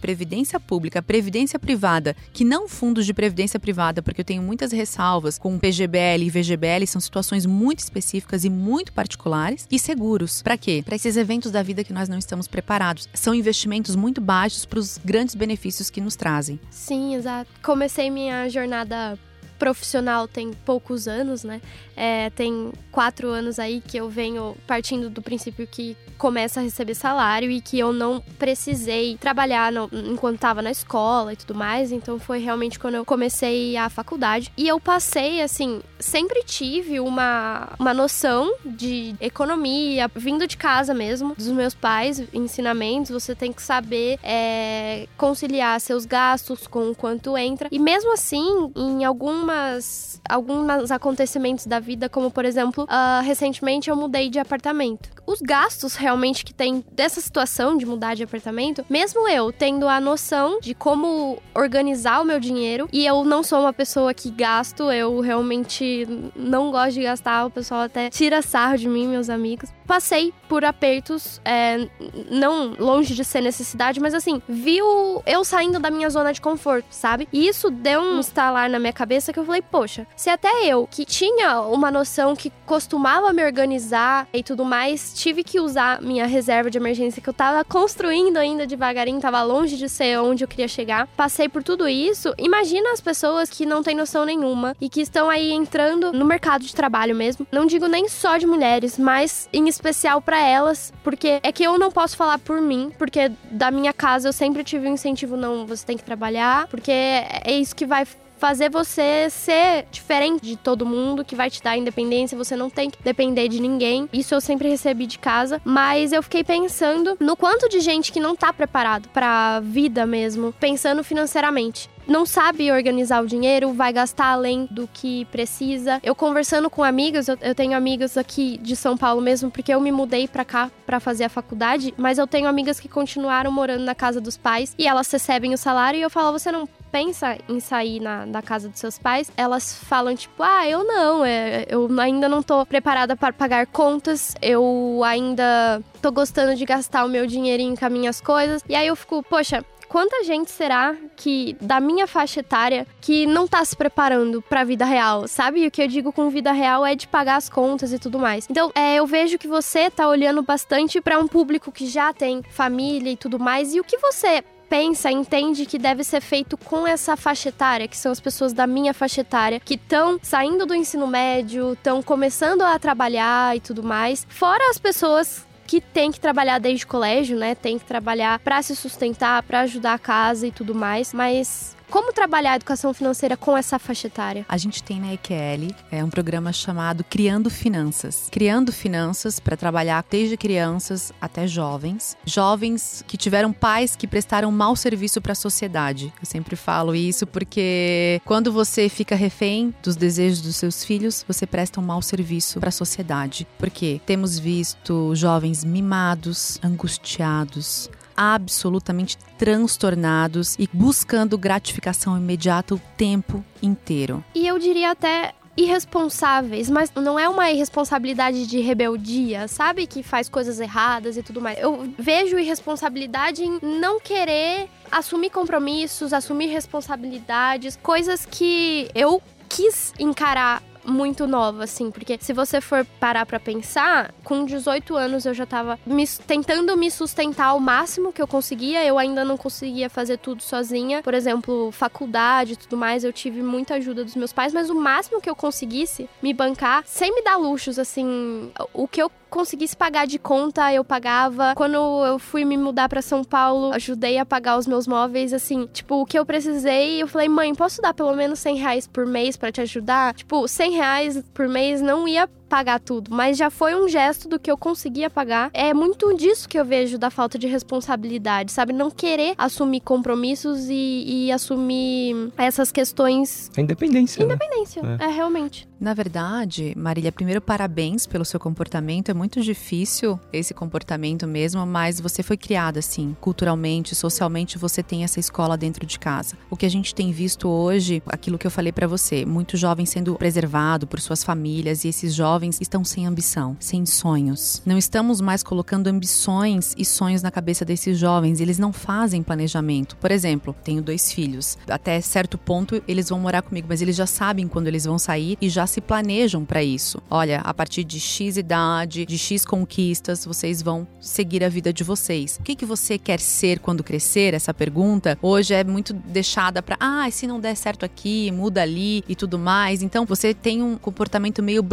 previdência pública, previdência privada, que não fundos de previdência privada, porque eu tenho muitas ressalvas com PGBL e VGBL, são situações muito específicas e muito particulares, e seguros. Para quê? Para esses eventos da vida que nós não estamos preparados. São investimentos muito baixos para os grandes benefícios que nos trazem. Sim, exato. Comecei minha jornada profissional tem poucos anos, né? É, tem quatro anos aí que eu venho partindo do princípio que começa a receber salário e que eu não precisei trabalhar no, enquanto estava na escola e tudo mais. Então foi realmente quando eu comecei a faculdade. E eu passei, assim, sempre tive uma, uma noção de economia, vindo de casa mesmo, dos meus pais, ensinamentos. Você tem que saber é, conciliar seus gastos com o quanto entra. E mesmo assim, em algum algumas alguns acontecimentos da vida, como por exemplo, uh, recentemente eu mudei de apartamento. Os gastos realmente que tem dessa situação de mudar de apartamento, mesmo eu tendo a noção de como organizar o meu dinheiro, e eu não sou uma pessoa que gasto, eu realmente não gosto de gastar, o pessoal até tira sarro de mim, meus amigos. Passei por apertos, é, não longe de ser necessidade, mas assim, viu eu saindo da minha zona de conforto, sabe? E isso deu um estalar na minha cabeça que eu falei, poxa, se até eu, que tinha uma noção que costumava me organizar e tudo mais, tive que usar minha reserva de emergência que eu tava construindo ainda devagarinho, tava longe de ser onde eu queria chegar. Passei por tudo isso. Imagina as pessoas que não têm noção nenhuma e que estão aí entrando no mercado de trabalho mesmo. Não digo nem só de mulheres, mas em especial para elas, porque é que eu não posso falar por mim, porque da minha casa eu sempre tive um incentivo não, você tem que trabalhar, porque é isso que vai fazer você ser diferente de todo mundo, que vai te dar independência, você não tem que depender de ninguém. Isso eu sempre recebi de casa, mas eu fiquei pensando no quanto de gente que não tá preparado para vida mesmo, pensando financeiramente não sabe organizar o dinheiro, vai gastar além do que precisa. Eu conversando com amigas, eu, eu tenho amigas aqui de São Paulo mesmo, porque eu me mudei para cá para fazer a faculdade, mas eu tenho amigas que continuaram morando na casa dos pais e elas recebem o salário e eu falo, você não pensa em sair na, da casa dos seus pais, elas falam tipo, ah, eu não, é, eu ainda não tô preparada para pagar contas, eu ainda tô gostando de gastar o meu dinheirinho com as minhas coisas. E aí eu fico, poxa, quanta gente será que da minha faixa etária que não tá se preparando para a vida real, sabe? E o que eu digo com vida real é de pagar as contas e tudo mais. Então, é, eu vejo que você tá olhando bastante para um público que já tem família e tudo mais. E o que você pensa, entende que deve ser feito com essa faixa etária, que são as pessoas da minha faixa etária, que estão saindo do ensino médio, estão começando a trabalhar e tudo mais. Fora as pessoas que tem que trabalhar desde colégio, né? Tem que trabalhar para se sustentar, para ajudar a casa e tudo mais, mas como trabalhar a educação financeira com essa faixa etária? A gente tem na EQL é um programa chamado Criando Finanças. Criando Finanças para trabalhar desde crianças até jovens. Jovens que tiveram pais que prestaram mau serviço para a sociedade. Eu sempre falo isso porque quando você fica refém dos desejos dos seus filhos, você presta um mau serviço para a sociedade. Porque temos visto jovens mimados, angustiados, absolutamente transtornados e buscando gratificação imediata o tempo inteiro. E eu diria até irresponsáveis, mas não é uma irresponsabilidade de rebeldia, sabe? Que faz coisas erradas e tudo mais. Eu vejo irresponsabilidade em não querer assumir compromissos, assumir responsabilidades, coisas que eu quis encarar muito nova, assim, porque se você for parar para pensar, com 18 anos eu já tava me, tentando me sustentar ao máximo que eu conseguia, eu ainda não conseguia fazer tudo sozinha. Por exemplo, faculdade e tudo mais, eu tive muita ajuda dos meus pais, mas o máximo que eu conseguisse me bancar, sem me dar luxos, assim, o que eu conseguisse pagar de conta, eu pagava. Quando eu fui me mudar para São Paulo, ajudei a pagar os meus móveis, assim, tipo, o que eu precisei, eu falei, mãe, posso dar pelo menos 100 reais por mês para te ajudar? Tipo, 100 reais por mês não ia pagar tudo, mas já foi um gesto do que eu conseguia pagar. É muito disso que eu vejo da falta de responsabilidade, sabe? Não querer assumir compromissos e, e assumir essas questões. A independência. né? Independência, é. realmente. Na verdade, Marília, primeiro parabéns pelo seu comportamento. É muito difícil esse comportamento mesmo, mas você foi criada assim, culturalmente, socialmente, você tem essa escola dentro de casa. O que a gente tem visto hoje, aquilo que eu falei pra você, muito jovem sendo preservado por suas famílias e esses jovens estão sem ambição, sem sonhos. Não estamos mais colocando ambições e sonhos na cabeça desses jovens, eles não fazem planejamento. Por exemplo, tenho dois filhos. Até certo ponto eles vão morar comigo, mas eles já sabem quando eles vão sair e já se planejam para isso. Olha, a partir de X idade, de X conquistas, vocês vão seguir a vida de vocês. O que, que você quer ser quando crescer? Essa pergunta hoje é muito deixada para, ah, se não der certo aqui, muda ali e tudo mais. Então você tem um comportamento meio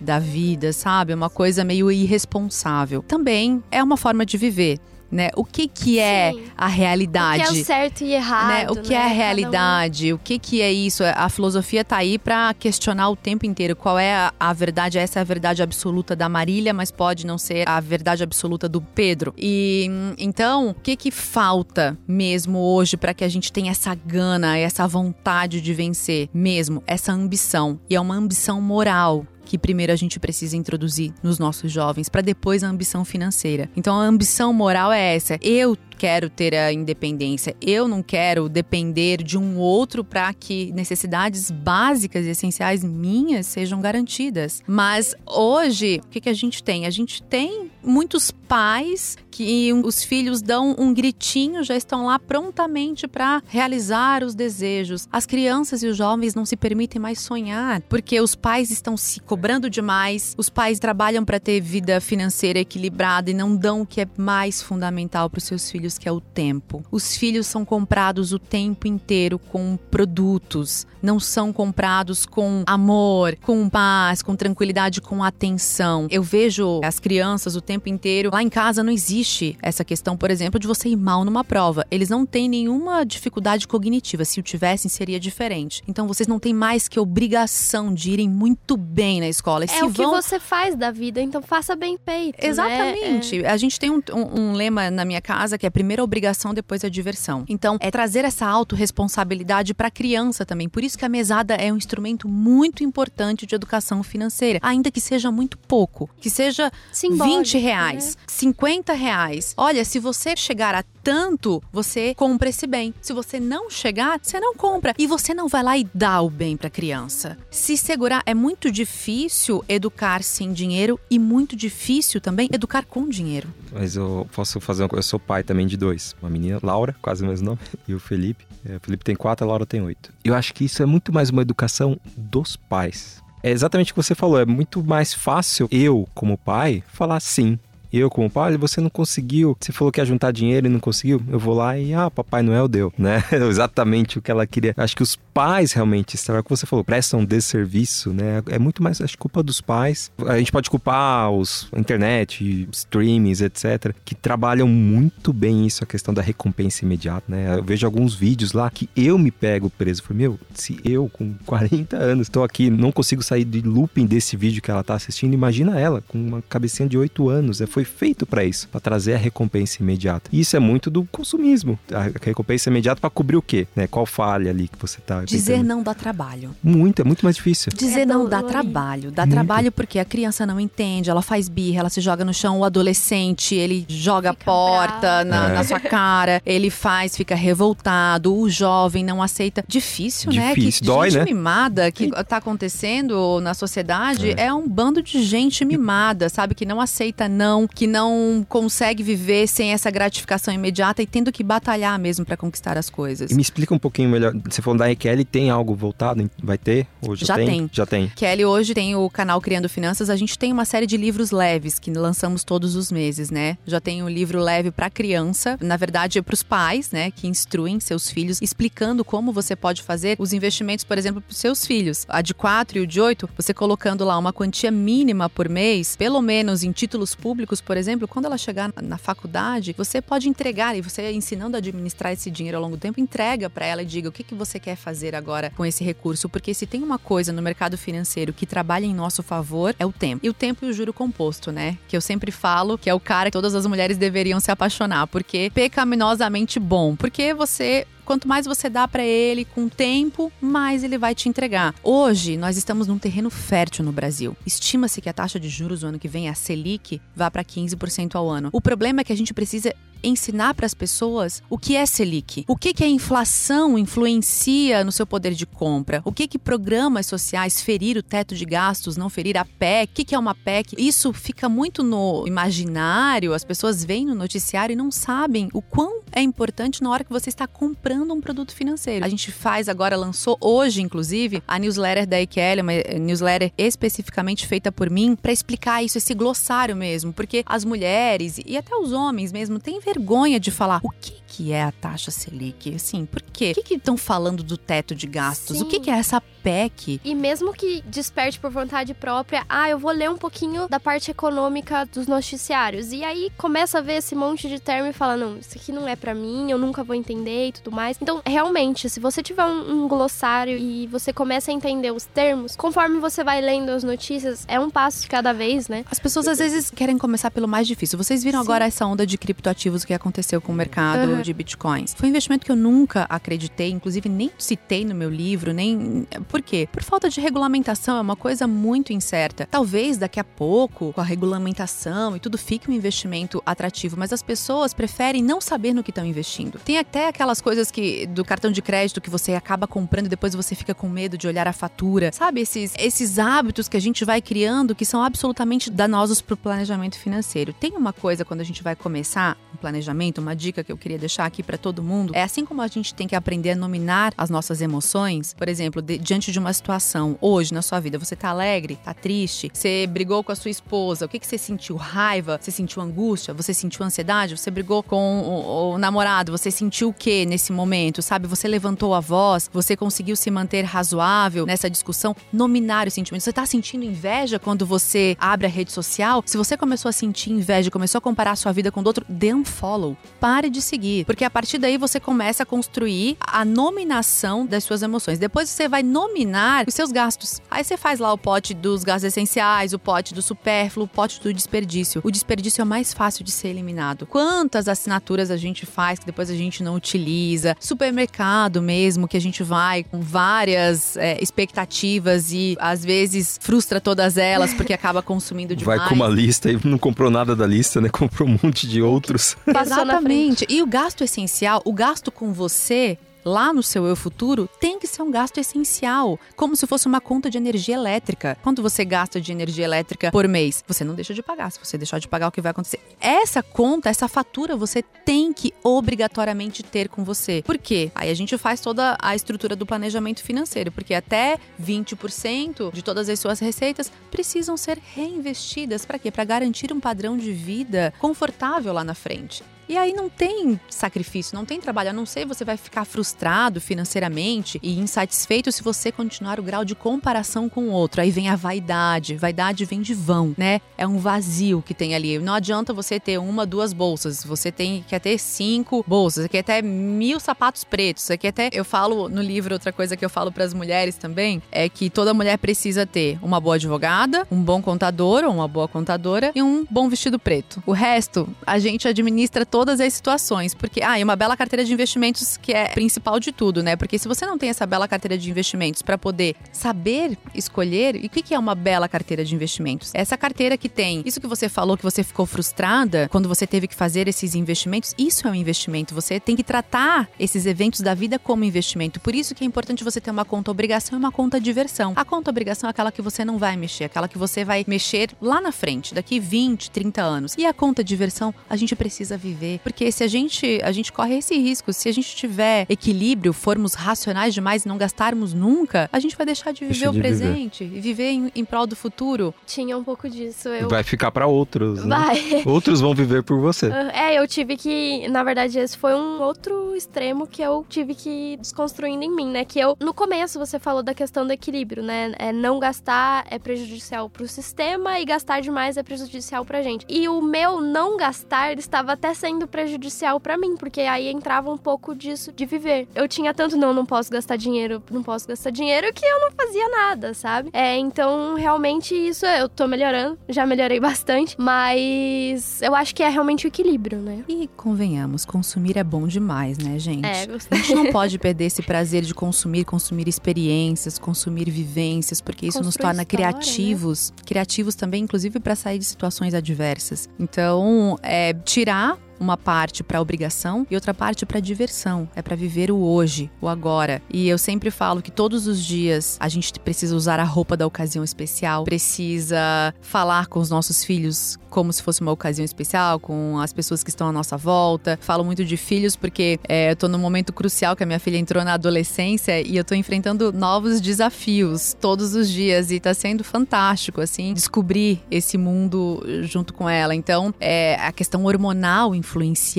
da vida, sabe? Uma coisa meio irresponsável. Também é uma forma de viver. Né? O que que é Sim. a realidade? O que é o certo e errado. né? O que né? é a um- realidade? O que, que é isso? A filosofia tá aí para questionar o tempo inteiro qual é a, a verdade. Essa é a verdade absoluta da Marília, mas pode não ser a verdade absoluta do Pedro. E então, o que que falta mesmo hoje para que a gente tenha essa gana, essa vontade de vencer mesmo, essa ambição? E é uma ambição moral que primeiro a gente precisa introduzir nos nossos jovens, para depois a ambição financeira. Então a ambição moral é essa. Eu quero ter a independência. Eu não quero depender de um outro para que necessidades básicas e essenciais minhas sejam garantidas. Mas hoje, o que, que a gente tem? A gente tem muitos pais que os filhos dão um gritinho, já estão lá prontamente para realizar os desejos. As crianças e os jovens não se permitem mais sonhar, porque os pais estão se cobrando demais, os pais trabalham para ter vida financeira equilibrada e não dão o que é mais fundamental para os seus filhos, que é o tempo. Os filhos são comprados o tempo inteiro com produtos, não são comprados com amor, com paz, com tranquilidade, com atenção. Eu vejo as crianças o tempo inteiro. Lá em casa não existe essa questão, por exemplo, de você ir mal numa prova. Eles não têm nenhuma dificuldade cognitiva. Se o tivessem, seria diferente. Então vocês não têm mais que obrigação de irem muito bem na escola. E É se o que vão... você faz da vida, então faça bem feito. né? Exatamente. A gente tem um, um- um lema na minha casa que é primeiro a obrigação, depois a diversão. Então, é trazer essa autorresponsabilidade para a criança também. Por isso que a mesada é um instrumento muito importante de educação financeira, ainda que seja muito pouco, que seja Simbólico, 20 reais, 50 reais. Olha, se você chegar a tanto, você compra esse bem. Se você não chegar, você não compra. E você não vai lá e dá o bem para a criança. Se segurar, é muito difícil educar sem dinheiro e muito difícil também educar com dinheiro. Mas eu posso fazer uma coisa. Eu sou pai também de dois. Uma menina, Laura, quase o mesmo nome, e o Felipe. É, O Felipe tem quatro, a Laura tem oito. Eu acho que isso é muito mais uma educação dos pais. É exatamente o que você falou. É muito mais fácil eu, como pai, falar sim. Eu, como pai, você não conseguiu. Você falou que ia juntar dinheiro e não conseguiu. Eu vou lá e, ah, Papai Noel deu, né? Exatamente o que ela queria. Acho que os pais realmente, é o que você falou, prestam desserviço, né? É muito mais, acho, culpa dos pais. A gente pode culpar os internet, streams, etc., que trabalham muito bem isso, a questão da recompensa imediata, né? Eu vejo alguns vídeos lá que eu me pego preso. Falei, meu, se eu com 40 anos estou aqui, não consigo sair de looping desse vídeo que ela tá assistindo, imagina ela com uma cabecinha de 8 anos. É, foi feito para isso, para trazer a recompensa imediata. E isso é muito do consumismo. A recompensa imediata para cobrir o quê? Né? Qual falha ali que você tá Dizer tentando- não dá trabalho. Muito, é muito mais difícil. Dizer É não dá trabalho. Dá Muito. trabalho porque a criança não entende, ela faz birra, ela se joga no chão, o adolescente, ele joga a porta na, É. na sua cara, ele faz, fica revoltado, o jovem não aceita. Difícil, né? Difícil, Que dói, gente né? mimada que tá acontecendo na sociedade é. um bando de gente mimada, sabe? Que não aceita não, que não consegue viver sem essa gratificação imediata e tendo que batalhar mesmo pra conquistar as coisas. E me explica um pouquinho melhor. Você falou da EQL, tem algo voltado? Vai ter? Ou já, Já tem. Já tem. Kelly hoje tem o canal Criando Finanças. A gente tem uma série de livros leves que lançamos todos os meses, né? Já tem um livro leve para criança, na verdade é para os pais, né, que instruem seus filhos, explicando como você pode fazer os investimentos, por exemplo, para os seus filhos. A de 4 e o de 8, você colocando lá uma quantia mínima por mês, pelo menos em títulos públicos, por exemplo, quando ela chegar na faculdade, você pode entregar e você ensinando a administrar esse dinheiro ao longo do tempo, entrega para ela e diga o que, que você quer fazer agora com esse recurso, porque se tem uma coisa no mercado financeiro que trabalha em nosso favor, é o tempo. E o tempo e o juro composto, né? Que eu sempre falo que é o cara que todas as mulheres deveriam se apaixonar, porque pecaminosamente bom, porque você quanto mais você dá para ele com tempo, mais ele vai te entregar. Hoje, nós estamos num terreno fértil no Brasil. Estima-se que a taxa de juros no ano que vem, a Selic, vá para 15% ao ano. O problema é que a gente precisa ensinar para as pessoas o que é Selic, o que, que a inflação influencia no seu poder de compra, o que, que programas sociais ferir o teto de gastos, não ferir a PEC, o que, que é uma PEC. Isso fica muito no imaginário, as pessoas veem no noticiário e não sabem o quão é importante na hora que você está comprando um produto financeiro. A gente faz agora, lançou hoje, inclusive, a newsletter da EQL, uma newsletter especificamente feita por mim, para explicar isso, esse glossário mesmo, porque as mulheres e até os homens mesmo têm vergonha de falar o que, que é a taxa Selic. Assim, por quê? O que estão falando do teto de gastos? Sim. O que, que é essa PEC? E mesmo que desperte por vontade própria, ah, eu vou ler um pouquinho da parte econômica dos noticiários. E aí começa a ver esse monte de termo e fala: não, isso aqui não é para mim, eu nunca vou entender e tudo mais. Então, realmente, se você tiver um, um glossário e você começa a entender os termos, conforme você vai lendo as notícias, é um passo de cada vez, né? As pessoas às vezes querem começar pelo mais difícil. Vocês viram Sim. agora essa onda de criptoativos que aconteceu com o mercado uhum. de bitcoins? Foi um investimento que eu nunca acreditei, inclusive nem citei no meu livro, nem. Por quê? Por falta de regulamentação, é uma coisa muito incerta. Talvez daqui a pouco, com a regulamentação e tudo, fique um investimento atrativo, mas as pessoas preferem não saber no que estão investindo. Tem até aquelas coisas que do cartão de crédito que você acaba comprando e depois você fica com medo de olhar a fatura. Sabe esses esses hábitos que a gente vai criando que são absolutamente danosos para o planejamento financeiro. Tem uma coisa quando a gente vai começar um planejamento, uma dica que eu queria deixar aqui para todo mundo, é assim como a gente tem que aprender a nominar as nossas emoções, por exemplo, de, diante de uma situação hoje na sua vida, você tá alegre, tá triste, você brigou com a sua esposa, o que que você sentiu? Raiva? Você sentiu angústia? Você sentiu ansiedade? Você brigou com o, o namorado? Você sentiu o que nesse momento? Sabe? Você levantou a voz? Você conseguiu se manter razoável nessa discussão? Nominar os sentimentos. Você tá sentindo inveja quando você abre a rede social? Se você começou a sentir inveja, começou a comparar a sua vida com o outro, dê um follow. Pare de seguir. Porque a partir daí você começa a construir a nominação das suas emoções. Depois você vai nominar os seus gastos. Aí você faz lá o pote dos gastos essenciais, o pote do supérfluo, o pote do desperdício. O desperdício é o mais fácil de ser eliminado. Quantas assinaturas a gente faz que depois a gente não utiliza? Supermercado mesmo, que a gente vai com várias é, expectativas e às vezes frustra todas elas porque acaba consumindo demais. Vai com uma lista e não comprou nada da lista, né? Comprou um monte de outros. Exatamente. E o gasto essencial, o gasto com você lá no seu eu futuro tem que ser um gasto essencial, como se fosse uma conta de energia elétrica. Quanto você gasta de energia elétrica por mês? Você não deixa de pagar. Se você deixar de pagar, o que vai acontecer? Essa conta, essa fatura, você tem que obrigatoriamente ter com você. Por quê? Aí a gente faz toda a estrutura do planejamento financeiro, porque até 20% de todas as suas receitas precisam ser reinvestidas. Para quê? Para garantir um padrão de vida confortável lá na frente. E aí não tem sacrifício, não tem trabalho. A não ser você vai ficar frustrado financeiramente e insatisfeito se você continuar o grau de comparação com o outro. Aí vem a vaidade. Vaidade vem de vão, né? É um vazio que tem ali. Não adianta você ter uma, duas bolsas. Você tem que ter cinco bolsas. Aqui até mil sapatos pretos. Aqui até eu falo no livro outra coisa que eu falo para as mulheres também é que toda mulher precisa ter uma boa advogada, um bom contador ou uma boa contadora e um bom vestido preto. O resto a gente administra todas as situações. Porque, ah, e uma bela carteira de investimentos que é principal de tudo, né? Porque se você não tem essa bela carteira de investimentos para poder saber escolher, e o que é uma bela carteira de investimentos? Essa carteira que tem isso que você falou, que você ficou frustrada quando você teve que fazer esses investimentos, isso é um investimento. Você tem que tratar esses eventos da vida como investimento. Por isso que é importante você ter uma conta obrigação e uma conta diversão. A conta obrigação é aquela que você não vai mexer, aquela que você vai mexer lá na frente, daqui 20, 30 anos. E a conta diversão, a gente precisa viver viver. Porque se a gente, a gente corre esse risco, se a gente tiver equilíbrio, formos racionais demais e não gastarmos nunca, a gente vai deixar de viver Deixa o de presente viver. e viver em, em, prol do futuro. Tinha um pouco disso. Eu... Vai ficar para outros. Né? Vai. Outros vão viver por você. É, eu tive que, na verdade, esse foi um outro extremo que eu tive que ir desconstruindo em mim, né? Que eu, no começo, você falou da questão do equilíbrio, né? É, não gastar é prejudicial pro sistema e gastar demais é prejudicial pra gente. E o meu não gastar estava até sendo prejudicial para mim, porque aí entrava um pouco disso de viver. Eu tinha tanto não, não posso gastar dinheiro, não posso gastar dinheiro, que eu não fazia nada, sabe? É, então realmente isso eu tô melhorando, já melhorei bastante, mas eu acho que é realmente o equilíbrio, né? E convenhamos, consumir é bom demais, né, gente? É, gostei. A gente não pode perder esse prazer de consumir, consumir experiências, consumir vivências, porque isso nos torna história, né? criativos, né? criativos também, inclusive para sair de situações adversas. Então, é tirar uma parte para obrigação e outra parte para diversão. É para viver o hoje, o agora. E eu sempre falo que todos os dias a gente precisa usar a roupa da ocasião especial, precisa falar com os nossos filhos como se fosse uma ocasião especial, com as pessoas que estão à nossa volta. Falo muito de filhos porque é, eu tô num momento crucial que a minha filha entrou na adolescência e eu tô enfrentando novos desafios todos os dias e tá sendo fantástico, assim, descobrir esse mundo junto com ela. Então, é, a questão hormonal influencia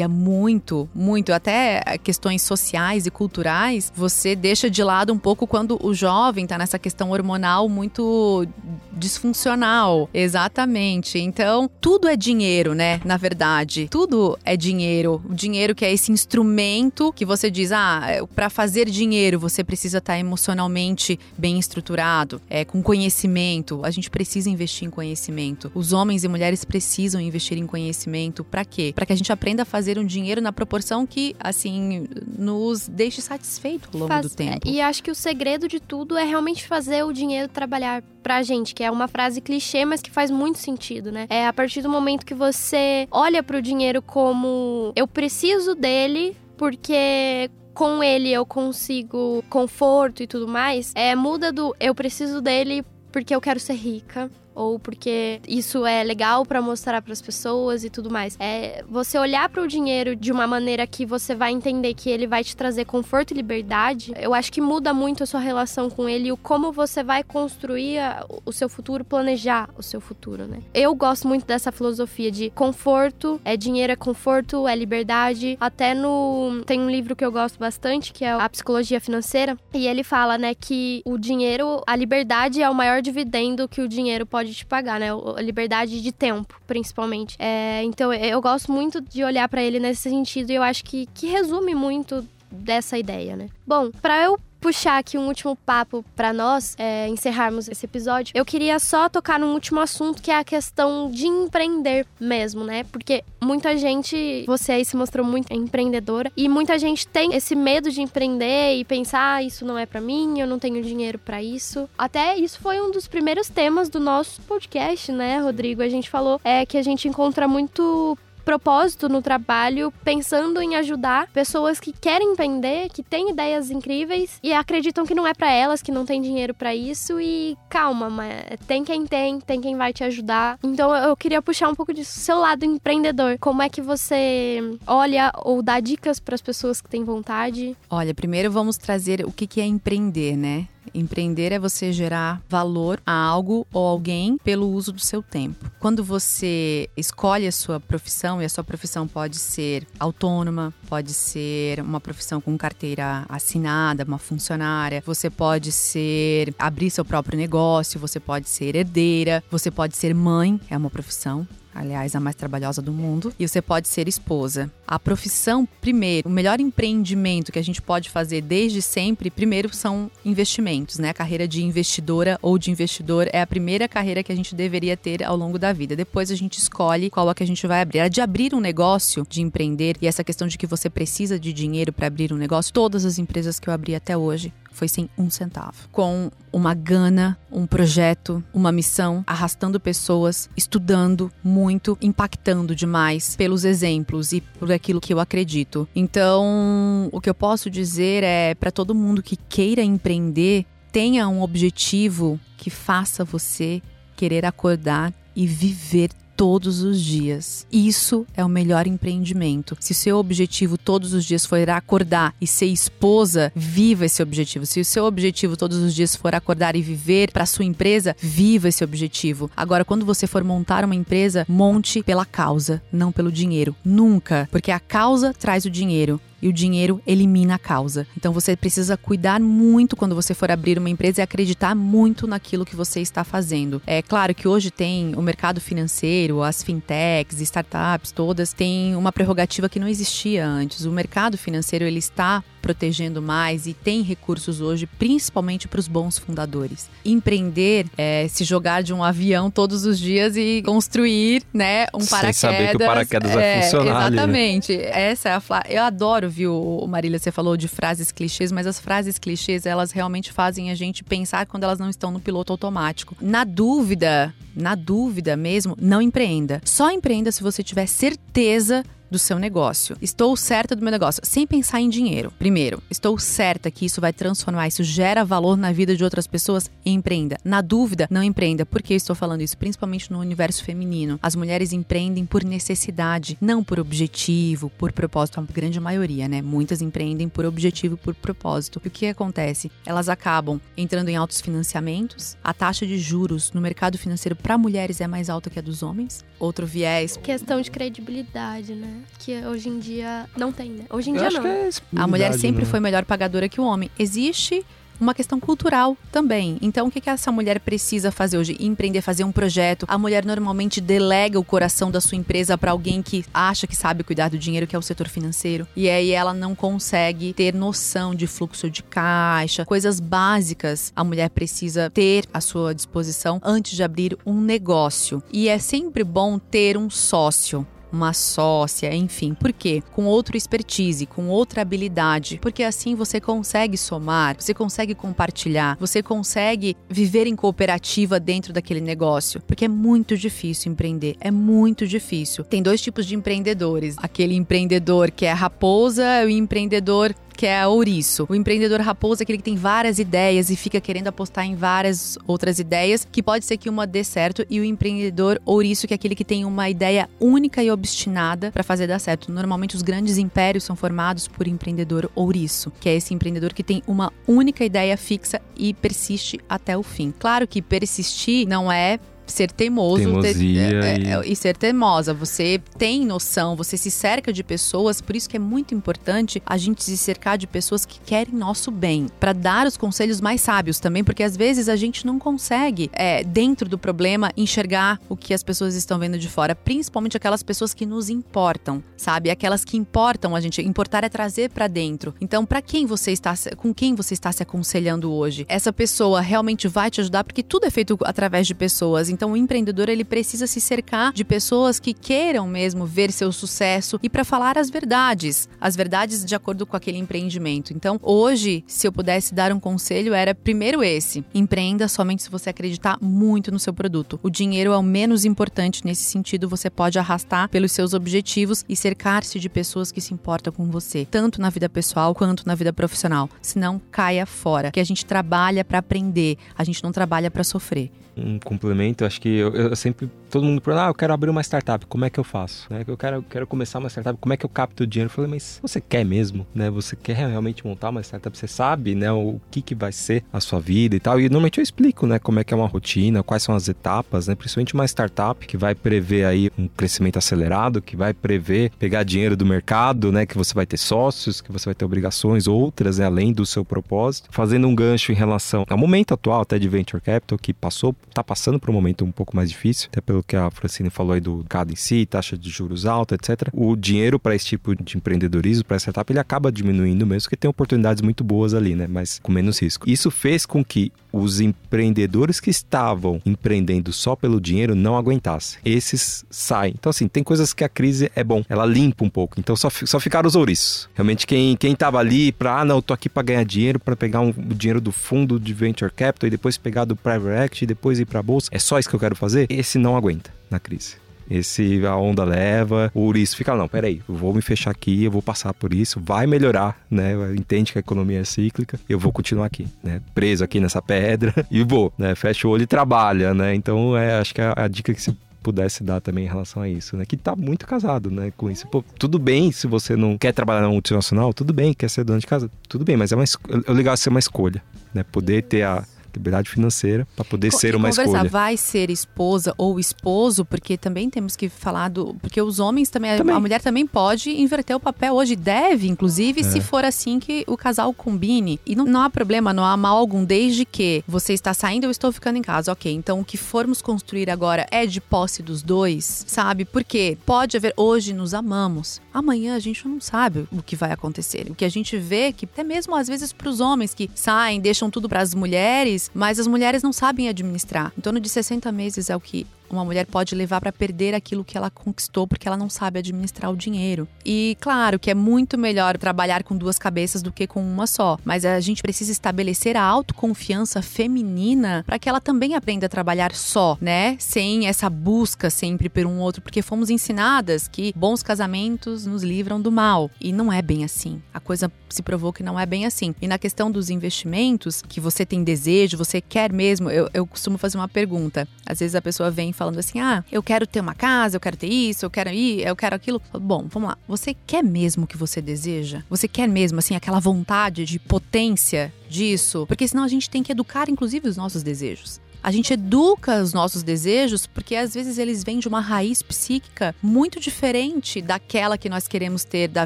muito, muito, até questões sociais e culturais, você deixa de lado um pouco quando o jovem tá nessa questão hormonal muito disfuncional. Exatamente. Então, tudo é dinheiro, né? Na verdade, tudo é dinheiro. O dinheiro que é esse instrumento que você diz, ah, é, para fazer dinheiro você precisa estar tá emocionalmente bem estruturado, é com conhecimento. A gente precisa investir em conhecimento. Os homens e mulheres precisam investir em conhecimento. Para quê? Para que a gente aprenda a fazer um dinheiro na proporção que, assim, nos deixe satisfeito ao longo Faz, do tempo. E acho que o segredo de tudo é realmente fazer o dinheiro trabalhar pra gente, que é uma frase clichê, mas que faz muito sentido, né? É a partir do momento que você olha pro dinheiro como eu preciso dele porque com ele eu consigo conforto e tudo mais, é muda do eu preciso dele porque eu quero ser rica ou porque isso é legal para mostrar para as pessoas e tudo mais. É você olhar para o dinheiro de uma maneira que você vai entender que ele vai te trazer conforto e liberdade. Eu acho que muda muito a sua relação com ele e o como você vai construir o seu futuro, planejar o seu futuro, né? Eu gosto muito dessa filosofia de conforto, é dinheiro é conforto, é liberdade. Até no tem um livro que eu gosto bastante, que é a Psicologia Financeira, e ele fala, né, que o dinheiro, a liberdade é o maior dividendo que o dinheiro pode pode te pagar, né? A liberdade de tempo, principalmente. É, então eu gosto muito de olhar para ele nesse sentido e eu acho que, que resume muito dessa ideia, né? Bom, para eu puxar aqui um último papo para nós é, encerrarmos esse episódio, eu queria só tocar num último assunto que é a questão de empreender mesmo, né? Porque muita gente, você aí se mostrou muito empreendedora e muita gente tem esse medo de empreender e pensar, ah, isso não é para mim, eu não tenho dinheiro para isso. Até isso foi um dos primeiros temas do nosso podcast, né, Rodrigo? A gente falou é que a gente encontra muito propósito no trabalho, pensando em ajudar pessoas que querem empreender, que têm ideias incríveis e acreditam que não é para elas, que não tem dinheiro para isso e calma, mas tem quem tem, tem quem vai te ajudar. Então eu queria puxar um pouco disso, seu lado empreendedor. Como é que você olha ou dá dicas para as pessoas que têm vontade? Olha, primeiro vamos trazer o que é empreender, né? Empreender é você gerar valor a algo ou alguém pelo uso do seu tempo. Quando você escolhe a sua profissão, e a sua profissão pode ser autônoma, pode ser uma profissão com carteira assinada, uma funcionária, você pode ser abrir seu próprio negócio, você pode ser herdeira, você pode ser mãe, é uma profissão aliás, a mais trabalhosa do mundo, e você pode ser esposa. A profissão, primeiro, o melhor empreendimento que a gente pode fazer desde sempre, primeiro são investimentos, né? A carreira de investidora ou de investidor é a primeira carreira que a gente deveria ter ao longo da vida. Depois a gente escolhe qual é que a gente vai abrir. A de abrir um negócio, de empreender, e essa questão de que você precisa de dinheiro para abrir um negócio, todas as empresas que eu abri até hoje foi sem um centavo. Com uma gana, um projeto, uma missão, arrastando pessoas, estudando muito, impactando demais pelos exemplos e por aquilo que eu acredito. Então, o que eu posso dizer é para todo mundo que queira empreender, tenha um objetivo que faça você querer acordar e viver todos os dias. Isso é o melhor empreendimento. Se o seu objetivo todos os dias for acordar e ser esposa, viva esse objetivo. Se o seu objetivo todos os dias for acordar e viver para sua empresa, viva esse objetivo. Agora, quando você for montar uma empresa, monte pela causa, não pelo dinheiro. Nunca, porque a causa traz o dinheiro e o dinheiro elimina a causa. Então você precisa cuidar muito quando você for abrir uma empresa e acreditar muito naquilo que você está fazendo. É claro que hoje tem o mercado financeiro, as fintechs, startups, todas têm uma prerrogativa que não existia antes. O mercado financeiro ele está protegendo mais e tem recursos hoje, principalmente para os bons fundadores. Empreender é se jogar de um avião todos os dias e construir, né, um paraquedas. Sem saber que o paraquedas é, vai funcionar. Exatamente. Ali, né? Essa é a eu adoro viu, Marília, você falou de frases clichês, mas as frases clichês, elas realmente fazem a gente pensar quando elas não estão no piloto automático. Na dúvida, na dúvida mesmo, não empreenda. Só empreenda se você tiver certeza do seu negócio. Estou certa do meu negócio, sem pensar em dinheiro. Primeiro, estou certa que isso vai transformar, isso gera valor na vida de outras pessoas, empreenda. Na dúvida, não empreenda. Por que estou falando isso? Principalmente no universo feminino. As mulheres empreendem por necessidade, não por objetivo, por propósito. A grande maioria, né? Muitas empreendem por objetivo, por propósito. E o que acontece? Elas acabam entrando em altos financiamentos. A taxa de juros no mercado financeiro para mulheres é mais alta que a dos homens. Outro viés. Questão de credibilidade, né? Que hoje em dia não tem, né? Hoje em Eu dia não. É a mulher sempre né? foi melhor pagadora que o homem. Existe uma questão cultural também. Então, o que, que essa mulher precisa fazer hoje? Empreender, fazer um projeto. A mulher normalmente delega o coração da sua empresa para alguém que acha que sabe cuidar do dinheiro, que é o setor financeiro. E aí ela não consegue ter noção de fluxo de caixa, coisas básicas a mulher precisa ter à sua disposição antes de abrir um negócio. E é sempre bom ter um sócio uma sócia, enfim. Por quê? Com outra expertise, com outra habilidade, porque assim você consegue somar, você consegue compartilhar, você consegue viver em cooperativa dentro daquele negócio, porque é muito difícil empreender, é muito difícil. Tem dois tipos de empreendedores, aquele empreendedor que é raposa e o empreendedor que é a ouriço. O empreendedor raposa é aquele que tem várias ideias e fica querendo apostar em várias outras ideias, que pode ser que uma dê certo, e o empreendedor ouriço, que é aquele que tem uma ideia única e obstinada para fazer dar certo. Normalmente os grandes impérios são formados por empreendedor ouriço, que é esse empreendedor que tem uma única ideia fixa e persiste até o fim. Claro que persistir não é ser teimoso ter, é, e... É, e... ser teimosa. Você tem noção, você se cerca de pessoas, por isso que é muito importante a gente se cercar de pessoas que querem nosso bem, para dar os conselhos mais sábios também, porque às vezes a gente não consegue, é, dentro do problema, enxergar o que as pessoas estão vendo de fora, principalmente aquelas pessoas que nos importam, sabe? Aquelas que importam a gente. Importar é trazer para dentro. Então, para quem você está, com quem você está se aconselhando hoje? Essa pessoa realmente vai te ajudar, porque tudo é feito através de pessoas. Então, o empreendedor ele precisa se cercar de pessoas que queiram mesmo ver seu sucesso e para falar as verdades, as verdades de acordo com aquele empreendimento. Então, hoje, se eu pudesse dar um conselho, era primeiro esse: empreenda somente se você acreditar muito no seu produto. O dinheiro é o menos importante nesse sentido, você pode arrastar pelos seus objetivos e cercar-se de pessoas que se importam com você, tanto na vida pessoal quanto na vida profissional. Senão, caia fora. Que a gente trabalha para aprender, a gente não trabalha para sofrer um complemento, acho que eu, eu, sempre. Todo mundo pergunta, ah, eu quero abrir uma startup, como é que eu faço? Né? Eu quero, quero começar uma startup, como é que eu capto o dinheiro? Eu falei, mas você quer mesmo, né? Você quer realmente montar uma startup? Você sabe, né, o que, que vai ser a sua vida e tal. E normalmente eu explico, né, como é que é uma rotina, quais são as etapas, né? Principalmente uma startup que vai prever aí um crescimento acelerado, que vai prever pegar dinheiro do mercado, né? Que você vai ter sócios, que você vai ter obrigações outras, né, além do seu propósito. Fazendo um gancho em relação ao momento atual até de Venture Capital, que passou está passando por um momento um pouco mais difícil, até pelo que a Francine falou aí do mercado em si, taxa de juros alta, etc. O dinheiro para esse tipo de empreendedorismo, para startup, ele acaba diminuindo mesmo, porque tem oportunidades muito boas ali, né? Mas com menos risco. Isso fez com que os empreendedores que estavam empreendendo só pelo dinheiro não aguentassem. Esses saem. Então, assim, tem coisas que a crise é bom, ela limpa um pouco. Então, só, só ficaram os ouriços. Realmente, quem, quem tava ali para, ah, não, eu tô aqui para ganhar dinheiro, para pegar um, o dinheiro do fundo de venture capital e depois pegar do private equity e depois ir para bolsa, é só isso que eu quero fazer? Esse não aguenta na crise. Esse a onda leva, o ouriço fica, não, peraí, eu vou me fechar aqui, eu vou passar por isso, vai melhorar, né? Entende que a economia é cíclica, eu vou continuar aqui, né? Preso aqui nessa pedra e vou, né? Fecha o olho e trabalha, né? Então, é, acho que a, a dica que se pudesse dar também em relação a isso, né? Que tá muito casado, né, com isso. Pô, tudo bem se você não quer trabalhar na multinacional, tudo bem, quer ser dono de casa, tudo bem, mas é, uma, é legal ser uma escolha, né? Poder ter a liberdade financeira para poder Co ser uma conversar, escolha. Vai ser esposa ou esposo, porque também temos que falar do. Porque os homens também, também. a mulher também pode inverter o papel hoje, deve, inclusive, é. se for assim que o casal combine. E não, não há problema, não há mal algum, desde que você está saindo, eu estou ficando em casa. Ok, então o que formos construir agora é de posse dos dois, sabe? Porque pode haver, hoje nos amamos, amanhã a gente não sabe o que vai acontecer. O que a gente vê que até mesmo às vezes para os homens que saem, deixam tudo para as mulheres, mas as mulheres não sabem administrar. Em torno de 60 meses é o que uma mulher pode levar para perder aquilo que ela conquistou porque ela não sabe administrar o dinheiro. E claro que é muito melhor trabalhar com duas cabeças do que com uma só, mas a gente precisa estabelecer a autoconfiança feminina para que ela também aprenda a trabalhar só, né? Sem essa busca sempre por um outro, porque fomos ensinadas que bons casamentos nos livram do mal. E não é bem assim. A coisa se provou que não é bem assim. E na questão dos investimentos, que você tem desejo, você quer mesmo, eu, eu costumo fazer uma pergunta. Às vezes a pessoa vem e falando assim: ah, eu quero ter uma casa, eu quero ter isso, eu quero ir, eu quero aquilo. Bom, vamos lá. Você quer mesmo o que você deseja? Você quer mesmo, assim, aquela vontade de potência disso? Porque senão a gente tem que educar, inclusive, os nossos desejos. A gente educa os nossos desejos porque às vezes eles vêm de uma raiz psíquica muito diferente daquela que nós queremos ter da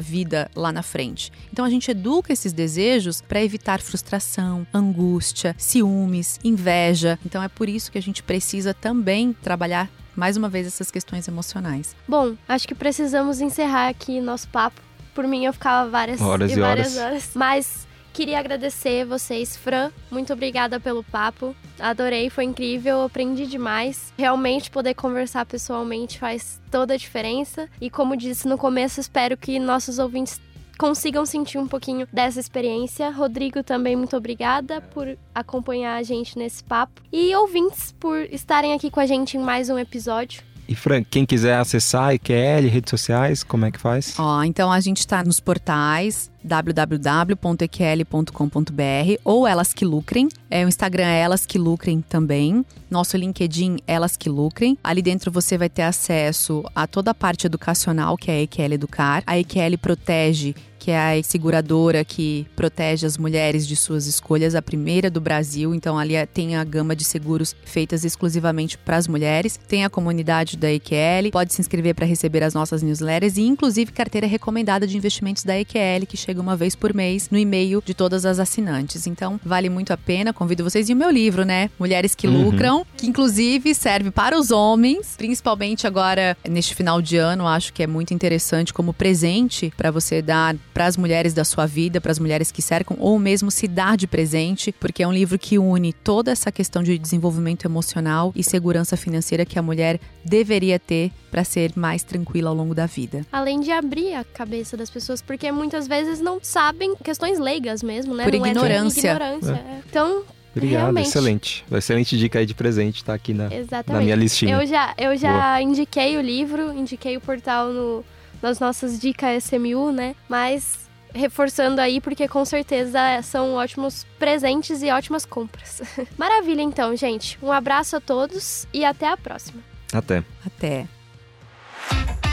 vida lá na frente. Então a gente educa esses desejos para evitar frustração, angústia, ciúmes, inveja. Então é por isso que a gente precisa também trabalhar mais uma vez essas questões emocionais. Bom, acho que precisamos encerrar aqui nosso papo. Por mim eu ficava várias horas e, várias horas. horas. Mas queria agradecer vocês, Fran. Muito obrigada pelo papo. Adorei, foi incrível, aprendi demais. Realmente poder conversar pessoalmente faz toda a diferença. E como disse no começo, espero que nossos ouvintes consigam sentir um pouquinho dessa experiência. Rodrigo, também muito obrigada por acompanhar a gente nesse papo. E ouvintes por estarem aqui com a gente em mais um episódio. E Fran, quem quiser acessar EQL, redes sociais, como é que faz? Ó, então a gente está nos portais www.eql.com.br ou Elas Que Lucrem. É, o Instagram é Elas Que Lucrem também. Nosso LinkedIn Elas Que Lucrem. Ali dentro você vai ter acesso a toda a parte educacional que é a EQL Educar. A EQL protege que é a seguradora que protege as mulheres de suas escolhas, a primeira do Brasil. Então, ali é, tem a gama de seguros feitas exclusivamente para as mulheres. Tem a comunidade da EQL, pode se inscrever para receber as nossas newsletters e, inclusive, carteira recomendada de investimentos da EQL, que chega uma vez por mês no e-mail de todas as assinantes. Então, vale muito a pena. Convido vocês. E o meu livro, né? Mulheres que uhum. Lucram, que inclusive serve para os homens, principalmente agora neste final de ano. Acho que é muito interessante como presente para você dar para as mulheres da sua vida, para as mulheres que cercam, ou mesmo se dar de presente, porque é um livro que une toda essa questão de desenvolvimento emocional e segurança financeira que a mulher deveria ter para ser mais tranquila ao longo da vida. Além de abrir a cabeça das pessoas, porque muitas vezes não sabem questões leigas mesmo, né? Por não é ignorância. É ignorância. É. Então, Obrigado, Realmente. excelente. Excelente dica aí de presente, tá aqui na, na minha listinha. Eu já, eu já indiquei o livro, indiquei o portal no, nas nossas dicas SMU, né? Mas reforçando aí, porque com certeza são ótimos presentes e ótimas compras. Maravilha, então, gente. Um abraço a todos e até a próxima. Até. Até. you